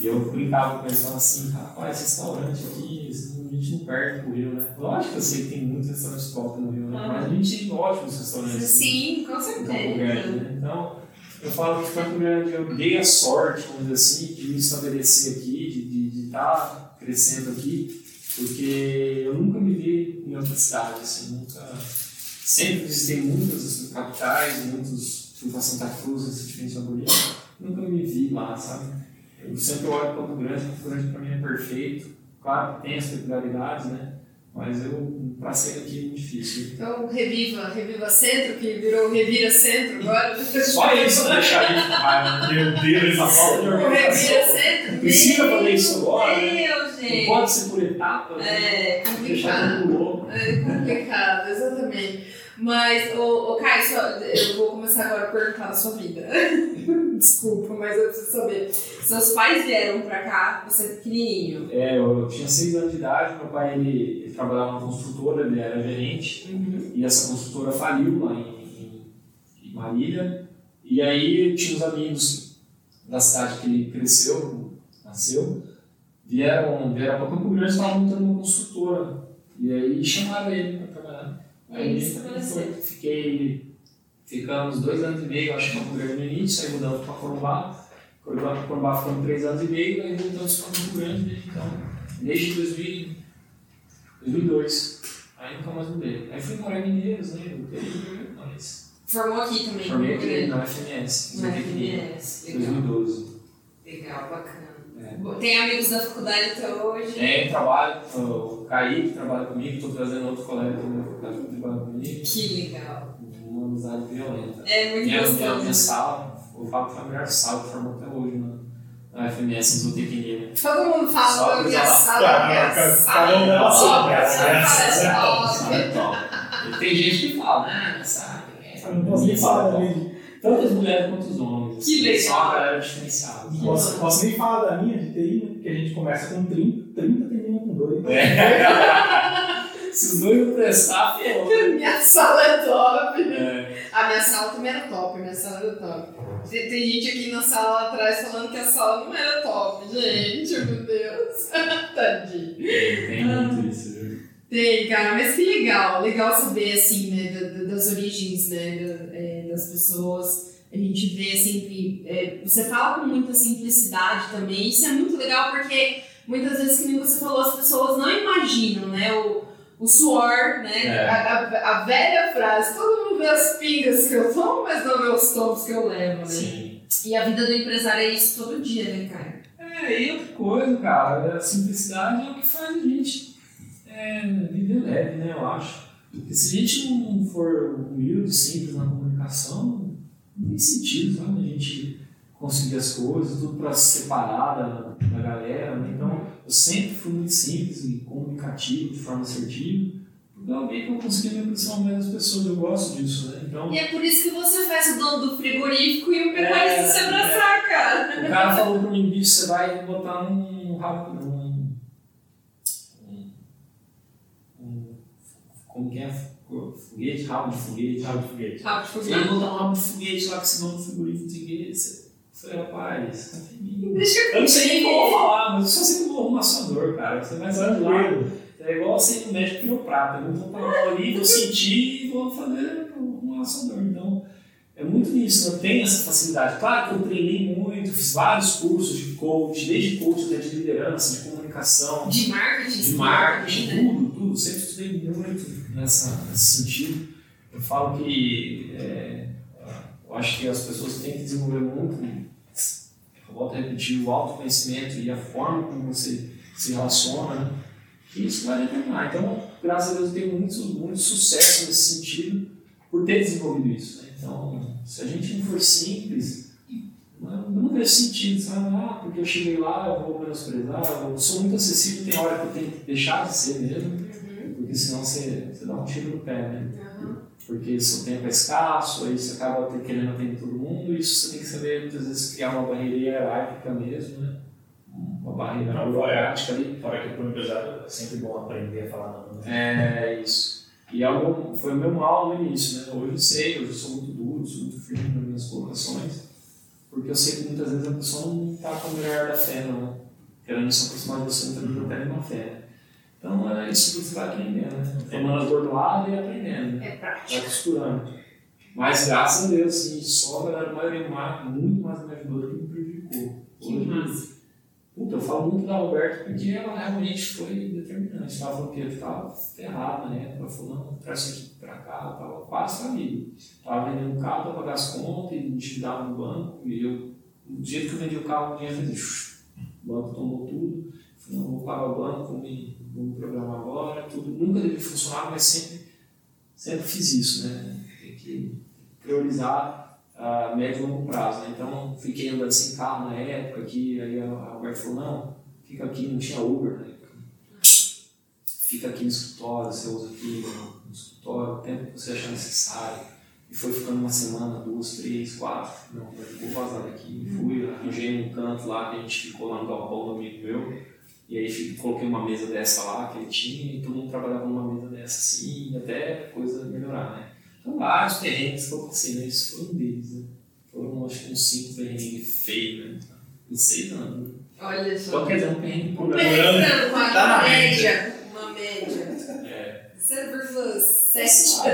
E eu brincava com eles, falando assim, rapaz, esse restaurante aqui, a gente não perde pro Rio, né? Lógico que eu sei que tem muitos restaurantes top no Rio, né? Mas a gente tem ótimos restaurantes. Sim, com em Campo Grande, certeza. né? Então, eu falo que Campo Grande, eu dei a sorte, vamos dizer assim, de me estabelecer aqui, de estar crescendo aqui, porque eu nunca me vi em outra cidade, assim, nunca... Sempre visitei muitas capitais, muitos... Fui para Santa Cruz, recentemente na Bolívia, nunca me vi lá, sabe? Eu sempre olho Campo Grande, Campo Grande para mim é perfeito. Claro que tem as peculiaridades, né? Mas eu, para sair daqui é muito difícil. Então, Reviva, Reviva Centro, que virou Revira Centro agora. Só isso deixar aí com raiva. Meu Deus, Essa falta de O Revira organização. Centro. Precisa meu fazer isso agora, né? Deus, Não gente. pode ser por etapas, né? É Deixar complicado. É complicado, exatamente. Mas, ô, ô Caio, só- eu vou começar agora a perguntar da sua vida. Desculpa, mas eu preciso saber. Seus pais vieram pra cá, você é pequenininho. É, eu tinha seis anos de idade, meu pai ele, ele trabalhava numa construtora, ele era gerente, e essa construtora faliu lá em, em, em Marília. E aí tinha os amigos da cidade que ele cresceu, nasceu, vieram, vieram para Campo Grande e estavam montando uma construtora. E aí chamaram ele. Aí Eles estabeleceram. foi- fiquei, ficamos dois anos e meio, acho que no início, aí mudamos para Corumbá. Corumbá, Corumbá ficamos três anos e meio, aí voltamos para Campo Grande desde então, desde 2000, 2002. Aí nunca mais mudei. Aí fui morar em Mineiros, né? Voltei, mas Formou aqui também. formei Campo aqui Grande. na FMS, Na FMS. Legal, 2012. legal, bacana. É. Tem amigos da faculdade até hoje? É, trabalho, o Kaique trabalha comigo, estou trazendo outro colega também da faculdade que trabalha comigo. Que legal. Uma amizade violenta. É muito Minha, minha, minha gostoso. sala, o Fábio foi a melhor sala que formou até hoje na, na FMS em zootecnia. Todo mundo fala Só da minha sala, minha sala. cada um minha né? sala Essa é parece Sala é. E tem gente que fala, ah, sabe? é, Eu não posso nem falar da minha. Tanto as mulheres quanto os homens. Que legal. Só uma galera diferenciada. Não posso, posso nem falar da minha de TI, né? Porque a gente começa com 30, 30 termina 2. É. Se os dois não prestar, ferrou. Minha sala é top. É. A minha sala também era top, minha sala era top. Tem, tem gente aqui na sala lá atrás falando que a sala não era top. Gente, meu Deus. Tadinho. Tem muito isso, viu? Tem, cara, mas que legal. Legal saber, assim, né, da- da- das origens, né, da- é, das pessoas. A gente vê sempre. é, você fala com muita simplicidade também. Isso é muito legal porque muitas vezes, que nem você falou, as pessoas não imaginam, né, o, o suor, né, É. a, a- a velha frase: todo mundo vê as pingas que eu tomo, mas não vê os tombos que eu levo, né? Sim. E a vida do empresário é isso todo dia, né, cara? É, e outra coisa, cara, a simplicidade é o que faz a gente é, viver leve, né, eu acho. Porque se a gente não for humilde, simples na comunicação, não tem sentido, sabe? A gente conseguir as coisas, tudo para se separar da, da galera, né? Então, eu sempre fui muito simples e comunicativo, de forma assertiva, porque eu vi que eu conseguia me aproximar mais das pessoas, eu gosto disso, né? Então, E é por isso que você faz o dono do frigorífico e o pecuarista É, se abraçar, cara. O cara falou pra mim, bicho, você vai botar num rabo. num. um- um- como que é? Foguete? Rabo de foguete. Rabo de foguete. Rabo de Você vai foguete. botar um rabo de foguete lá que você não no frigorífico não sei o rapaz, confia em mim. Deixa Eu não sei nem como falar, mas eu só sei que eu vou arrumar sua dor, cara. Você vai sair de lá. Tranquilo. É igual você ir no médico quiroprata. Eu vou parar ali, vou sentir e vou fazer uma sua dor. Então, é muito nisso. Eu tenho essa facilidade. Claro que eu treinei muito, fiz vários cursos de coach, desde coach até de liderança, de comunicação, De marketing. de marketing, também, né? tudo, tudo. Sempre estudei muito nessa, nesse sentido. Eu falo que é, eu acho que as pessoas têm que desenvolver muito, eu volto a repetir, o autoconhecimento e a forma como você se relaciona, né? que isso vai determinar. Então, graças a Deus, eu tenho muito, muito sucesso nesse sentido por ter desenvolvido isso. né? Então, se a gente não for simples, Não, não vejo sentido, sabe? Ah, porque eu cheguei lá, eu vou menosprezar, eu sou muito acessível, tem hora que eu tenho que deixar de ser mesmo, Uhum. porque senão você, você dá um tiro no pé, né? Porque seu tempo é escasso, aí você acaba querendo atender todo mundo, e isso você tem que saber, muitas vezes, criar uma barreira hierárquica mesmo, né? Uma barreira Não, burocrática ali. Fora que para o empresário é sempre bom aprender a falar não. né? É isso. E é o meu- foi o meu mal no início, né? Hoje eu sei, hoje eu sou muito duro, sou muito firme nas minhas colocações, porque eu sei que muitas vezes a pessoa não está com o melhor da fé, não. Querendo se aproximar de você, não tem uma fé. Então é isso que você vai aprendendo, né? Tomando as bordoadas e aprendendo, né? É Vai prático. costurando. Mas graças a Deus, assim, só a galera, a maioria muito mais me ajudou do que me prejudicou. Que massa. Puta, eu falo muito da Roberta porque ela realmente foi determinante. Ela falou que eu tava ferrado, né? Ela falou, não, traz isso aqui pra cá, eu tava quase família. Tava vendendo um carro pra pagar as contas e endividava no banco. E eu, no jeito que eu vendi o carro, o dinheiro fez. O banco tomou tudo. Não, vou pagar o banco, vou me, vou me programar agora, tudo. Nunca teve funcionado, mas sempre, sempre fiz isso, né? Tem que priorizar a médio e longo prazo. Né? Então, fiquei andando sem carro na época, que aí a Roberta falou, não, fica aqui, não tinha Uber época. Fica aqui no escritório, você usa aqui no, escritório, o tempo que você achar necessário. E foi ficando uma semana, duas, três, quatro. Não, vou vazar daqui. Fui, arranjei um canto lá que a gente ficou lá no galpão do amigo meu. E aí coloquei uma mesa dessa lá que ele tinha e todo mundo trabalhava numa mesa dessa assim, até coisa melhorar, né? Então, vários terrenos que eu passei, né? Isso foi um deles, né? Foram, acho que uns cinco perrengues feios, né? Em seis anos. Olha só. Então, quer dizer, um perrengue por ano. Pensando, uma Tá média. Uma média. É. 0,7.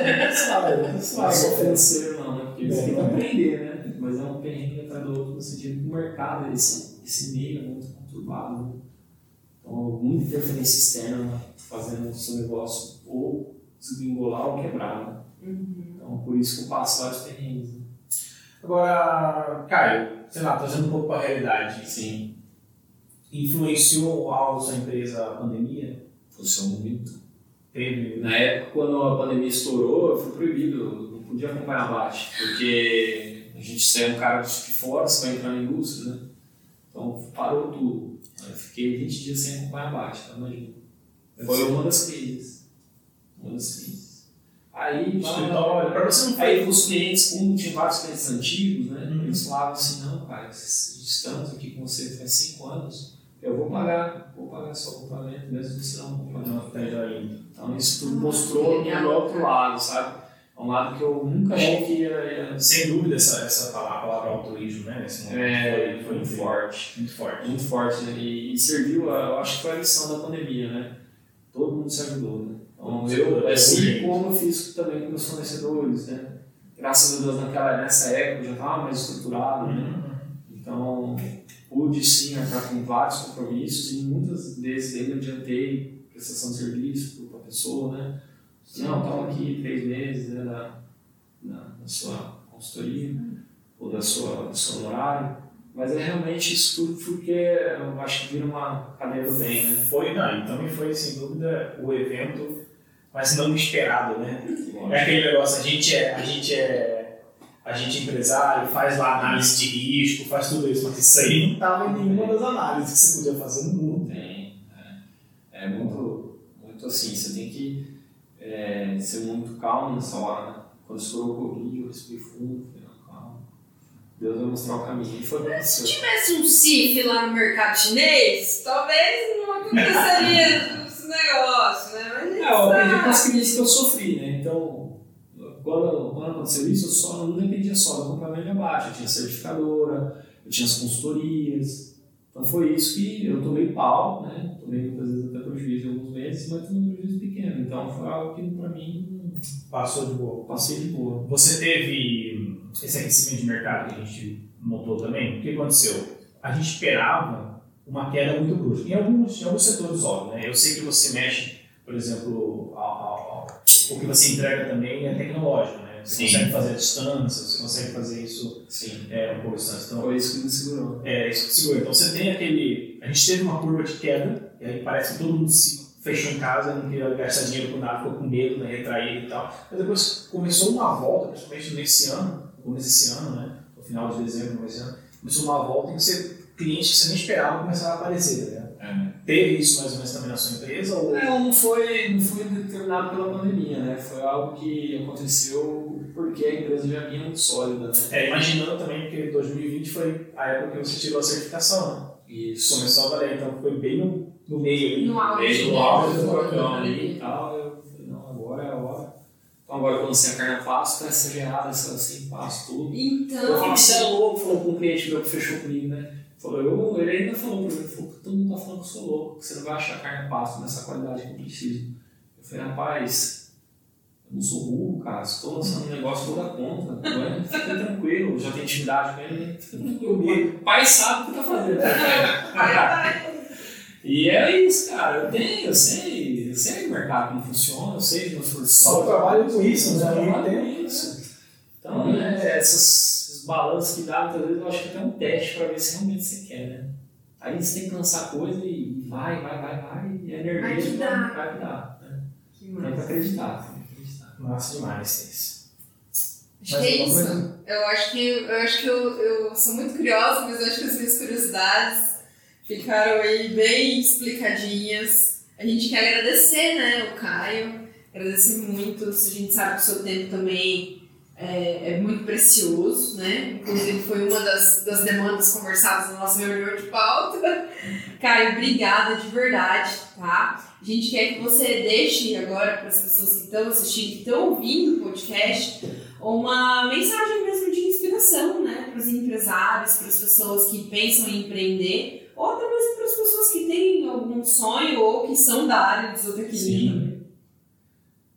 Não é só financeiro, não, né? Porque você tem que aprender, né? Mas é um perrengue atrás do outro no sentido que o mercado, esse, esse meio é muito conturbado, né? Então, muita interferência externa fazendo o seu negócio ou desgringolar ou quebrar, né? Uhum. Então, por isso que eu passo vários perrengues. Né? Agora, Caio, sei lá, trazendo um pouco para a realidade, Sim, influenciou algo sua empresa a pandemia? funcionou muito. Teve. Na época, quando a pandemia estourou, eu fui proibido, eu não podia acompanhar abate, porque a gente saiu um cara de fora, você vai entrar na indústria, né? Então parou tudo. Eu fiquei 20 dias sem acompanhar abate, tá? Imagina. Foi uma das crises. Uma das crises. Aí, Escritório, para você não aí os clientes, como tinha vários clientes antigos, né? Uhum. Eles falavam assim, não, cara, estamos aqui com você faz 5 anos, eu vou pagar, vou pagar seu acompanhamento, mesmo que você não acompanhe. Não, tá indo. Então isso tudo Ah, mostrou que legal, do outro lado, sabe? É um lado que eu nunca achei que ia, Sem dúvida, essa, essa palavra, a palavra altruísmo, né? Nesse momento é, foi, foi muito forte. Muito forte. Muito forte, né? E, serviu, a- eu acho que foi a lição da pandemia, né? Todo mundo se ajudou, né? Então, eu, assim Sim. como eu fiz também com meus fornecedores, né? Graças a Deus, naquela, nessa época eu já estava mais estruturado, né? Uhum. Então, pude sim arcar com vários compromissos e muitas vezes ainda adiantei prestação de serviço para a pessoa, né? Não, estava aqui três meses né, da, da, da sua consultoria ou da sua, do seu honorário, mas é realmente isso tudo porque eu acho que vira uma cadeia do bem, né? Foi, não, e também foi, sem dúvida, o evento, mas não esperado, né? É aquele negócio, a gente é, a gente é, a gente é empresário, faz lá análise de risco, faz tudo isso, mas isso aí não estava em nenhuma das análises que você podia fazer no mundo. Tem. É, é muito, muito assim, você tem que é, ser muito calmo nessa hora, né? Quando estourou o Covid, eu respirei fundo, falei, não, calma. Deus vai mostrar o caminho. E foi Se tivesse um CIF lá no mercado chinês, talvez não aconteceria esse negócio, né? Mas É, eu aprendi com as crises que eu sofri, né? Então, quando, quando aconteceu isso, eu só não dependia só acompanhamento de abate. Eu tinha certificadora, eu tinha as consultorias. Então foi isso que eu tomei pau, né? Tomei muitas vezes até prejuízo em alguns meses, mas tomei um prejuízo pequeno. Então foi algo que pra mim Passou de boa. passei de boa. Você teve esse aquecimento de mercado que a gente notou também? O que aconteceu? A gente esperava uma queda muito brusca. Em alguns, em alguns setores, óbvio, né? Eu sei que você mexe, por exemplo, ao, ao, ao- o que você entrega também é tecnológico, né? Você Sim. consegue fazer a distância, você consegue fazer isso Sim. é, um pouco distância. Então, Foi isso que me segurou. é isso que segura. Então você tem aquele. A gente teve uma curva de queda, e aí parece que todo mundo se fechou em casa, não queria gastar dinheiro com nada, ficou com medo, né, retraído e tal. Mas depois começou uma volta, principalmente nesse ano, no começo desse ano, né? No final de dezembro, começo desse ano. começou uma volta em que você, clientes que você nem esperava começaram a aparecer, ligado? É. Teve isso mais ou menos também na sua empresa? Ou... Não, não foi, não foi determinado pela pandemia, né? Foi algo que aconteceu porque a empresa já vinha muito sólida, né? É, imaginando também que 2020 foi a época que você tirou a certificação, né? Isso. Começou a valer, então foi bem no, no meio ali. No auge, Meio né? do auge do furacão ali pandemia. e tal. Eu falei, não, agora é a hora. Então agora que eu lancei a carne a passo, tá essa gerada, essa assim, passo tudo. Então. Eu falei, você é louco, falou com um cliente meu que fechou comigo, né? Falou, eu, ele ainda falou pra mim, falou, todo mundo tá falando que eu sou louco, que você não vai achar carne passo nessa qualidade que eu preciso. Eu falei, rapaz, não sou burro, cara, estou lançando um negócio, vou dar conta, não é? fica tranquilo, já tenho intimidade com ele, né? fica tranquilo. O pai sabe o que tá fazendo. E é isso, cara, eu tenho, eu sei, eu sei o mercado como funciona, eu sei de meus fornecedores. Só trabalho com isso, né? trabalho Tem- com isso. Então, né, essas, esses balanços que dá, muitas vezes eu acho que é até um teste para ver se realmente você quer, né? Aí você tem que lançar coisa e vai, vai, vai, vai, e a Vai energia que vai, dá. vai dar. Né? Que Tem que massa. acreditar, tem que acreditar. Massa demais, Cris. Acho que é isso. Eu acho que, eu, acho que eu, eu sou muito curiosa, mas eu acho que as minhas curiosidades ficaram aí bem explicadinhas. A gente quer agradecer, né, o Caio. Agradecer muito. A gente sabe que o seu tempo também é, é muito precioso, né? Inclusive foi uma das, das demandas conversadas na nossa reunião de pauta. Caio, obrigada de verdade, tá? A gente quer que você deixe agora para as pessoas que estão assistindo, que estão ouvindo o podcast, uma mensagem mesmo de inspiração, né? Para os empresários, para as pessoas que pensam em empreender, ou até mesmo para as pessoas que têm algum sonho ou que são da área de zootecnia.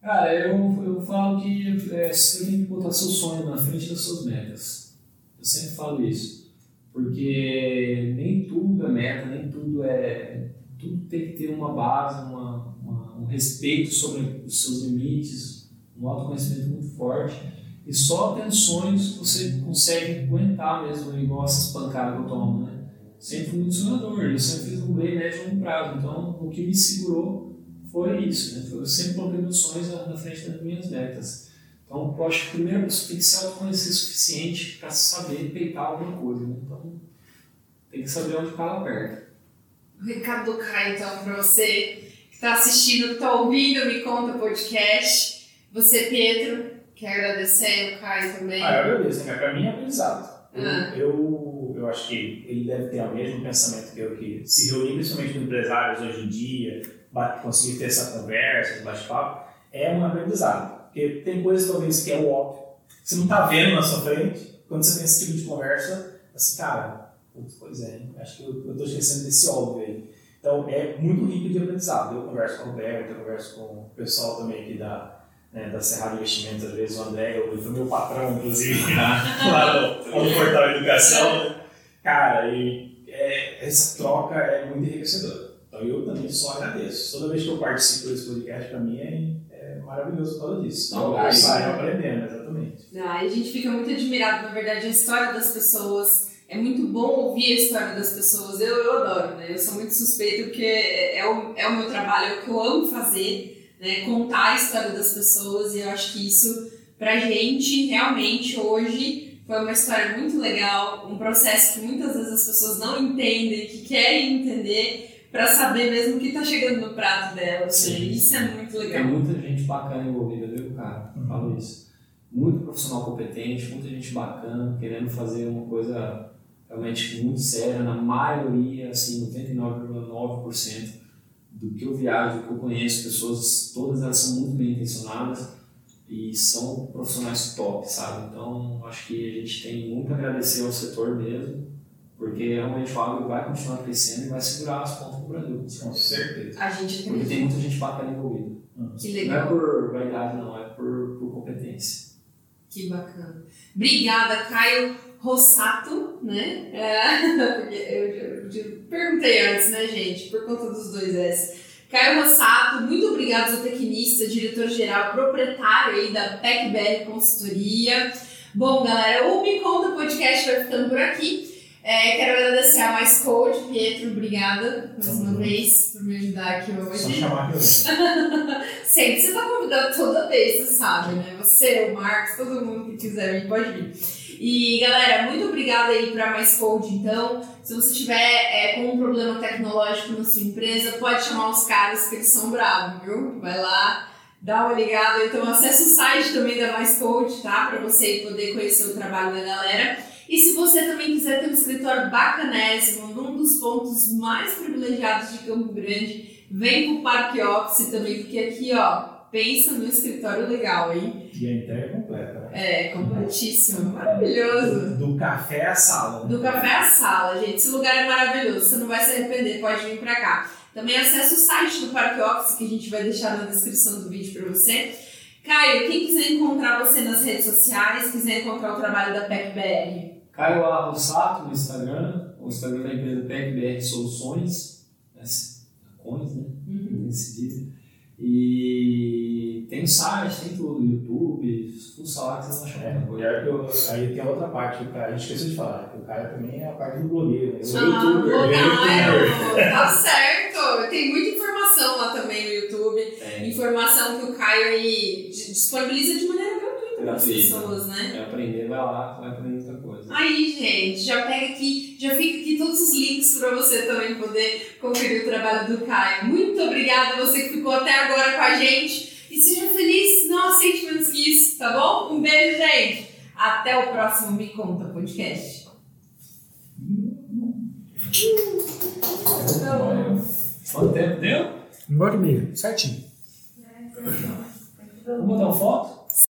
Cara, eu, eu falo que é, você tem que botar seu sonho na frente das suas metas. Eu sempre falo isso. Porque nem tudo é meta, nem tudo é. Tudo tem que ter uma base, uma, uma- um respeito sobre os seus limites, um autoconhecimento muito forte. E só tendo sonhos você consegue aguentar mesmo, igual essas pancadas que eu tomo, né? Sempre fui muito sonhador, eu sempre fiz um bem médio longo prazo. Então, o que me segurou foi isso, né? Eu sempre coloquei meus sonhos na frente das minhas metas. Então, eu acho que primeiro você tem que se autoconhecer o suficiente para saber peitar alguma coisa, né? Então, tem que saber onde o calo aperta. O recado do Caio, então, para você que está assistindo, que está ouvindo, me conta podcast. Você, Pedro, quer agradecer o Caio também? Ah, eu agradeço, né? Pra mim é aprendizado. Eu, Ah. eu, eu acho que ele deve ter o mesmo pensamento que eu, que se reunir principalmente com empresários hoje em dia, conseguir ter essa conversa, esse bate-papo, é um aprendizado. Porque tem coisas talvez que é o óbvio, você não tá vendo na sua frente, quando você tem esse tipo de conversa, assim, cara, pois é, acho que eu, eu tô esquecendo desse óbvio aí. Então é muito rico de aprendizado. Eu converso com o Roberto, eu converso com o pessoal também aqui da, né, da Cerrado Investimentos, às vezes o André, ele foi meu patrão, inclusive, lá no, no Portal Educação. né? Cara, e é, essa troca é muito enriquecedora. Então eu também só agradeço. Toda vez que eu participo desse podcast, para mim é, é maravilhoso por causa disso. Então, eu é isso. saio aprendendo, exatamente. Ah, a gente fica muito admirado, na verdade, a história das pessoas. É muito bom ouvir a história das pessoas. Eu, eu adoro, né? Eu sou muito suspeita porque é o, é o meu trabalho, é o que eu amo fazer, né? Contar a história das pessoas. E eu acho que isso, pra gente, realmente, hoje, foi uma história muito legal. Um processo que muitas vezes as pessoas não entendem, que querem entender, pra saber mesmo o que tá chegando no prato delas. né? Sim. Isso é muito Tem legal. muita gente bacana envolvida, viu, cara? Uhum. Falo isso. Muito profissional competente, muita gente bacana, querendo fazer uma coisa realmente muito séria. Na maioria, assim, 99,9% do que eu viajo, do que eu conheço, pessoas, todas elas são muito bem intencionadas e são profissionais top, sabe? Então, acho que a gente tem muito a agradecer ao setor mesmo, porque realmente o agro vai continuar crescendo e vai segurar as pontas do Brasil. Com certeza. A gente Porque tem muita gente bacana envolvida. Que Não é legal. por vaidade, não, é por, por competência. Que bacana. Obrigada, Caio Rossato, né? É, eu, eu- eu perguntei antes, né, gente? Por conta dos dois S. Caio Rossato, muito obrigado, zootecnista, diretor-geral, proprietário aí da PecBR Consultoria. Bom, galera, o Me Conta Podcast vai ficando por aqui. É, quero agradecer a Mais Code, Pietro, obrigada mais uma junto. vez por me ajudar aqui Só hoje. chamar que eu. Sempre você tá convidado toda vez, você sabe, né? Você, o Marcos, todo mundo que quiser vir pode vir. E galera, muito obrigada aí para Mais Code. Então, se você tiver é, com um problema tecnológico na sua empresa, pode chamar os caras que eles são bravos, viu? Vai lá, dá uma ligada. Então, acesse o site também da Mais Code, tá? Para você poder conhecer o trabalho da galera. E se você também quiser ter um escritório bacanésimo, num dos pontos mais privilegiados de Campo Grande, vem pro Parque Office também, porque aqui, ó, pensa no escritório legal, hein? E a entrega completa, né? É, completíssimo, maravilhoso. Do, do café à sala. Né? Do café à sala, gente. Esse lugar é maravilhoso, você não vai se arrepender, pode vir pra cá. Também acesse o site do Parque Office, que a gente vai deixar na descrição do vídeo pra você. Caio, quem quiser encontrar você nas redes sociais, quiser encontrar o trabalho da PECBR? Caio Arrossato no Instagram, o Instagram da empresa PECBR Soluções, Coins, né? Uhum. Nesse e tem site, tem tudo, YouTube, full lá que você não acha é. Que eu, aí tem a outra parte, o cara, a gente esqueceu de falar, que o cara também é a parte do blogueiro, né? O ah, youtuber. youtuber. tá certo! Tem muita informação lá também no YouTube. É. Informação que o Caio aí disponibiliza de maneira gratuita para as pessoas, né? Quer aprender, vai lá, vai aprender muita coisa. Aí, gente, já pega aqui, já fica aqui todos os links para você também poder conferir o trabalho do Caio. Muito obrigada a você que ficou até agora com a gente. E seja feliz, não aceite menos que isso, tá bom? Um beijo, gente. Até o próximo Me Conta Podcast. Quanto tempo deu? Uma hora e meia, certinho. Vamos botar uma foto?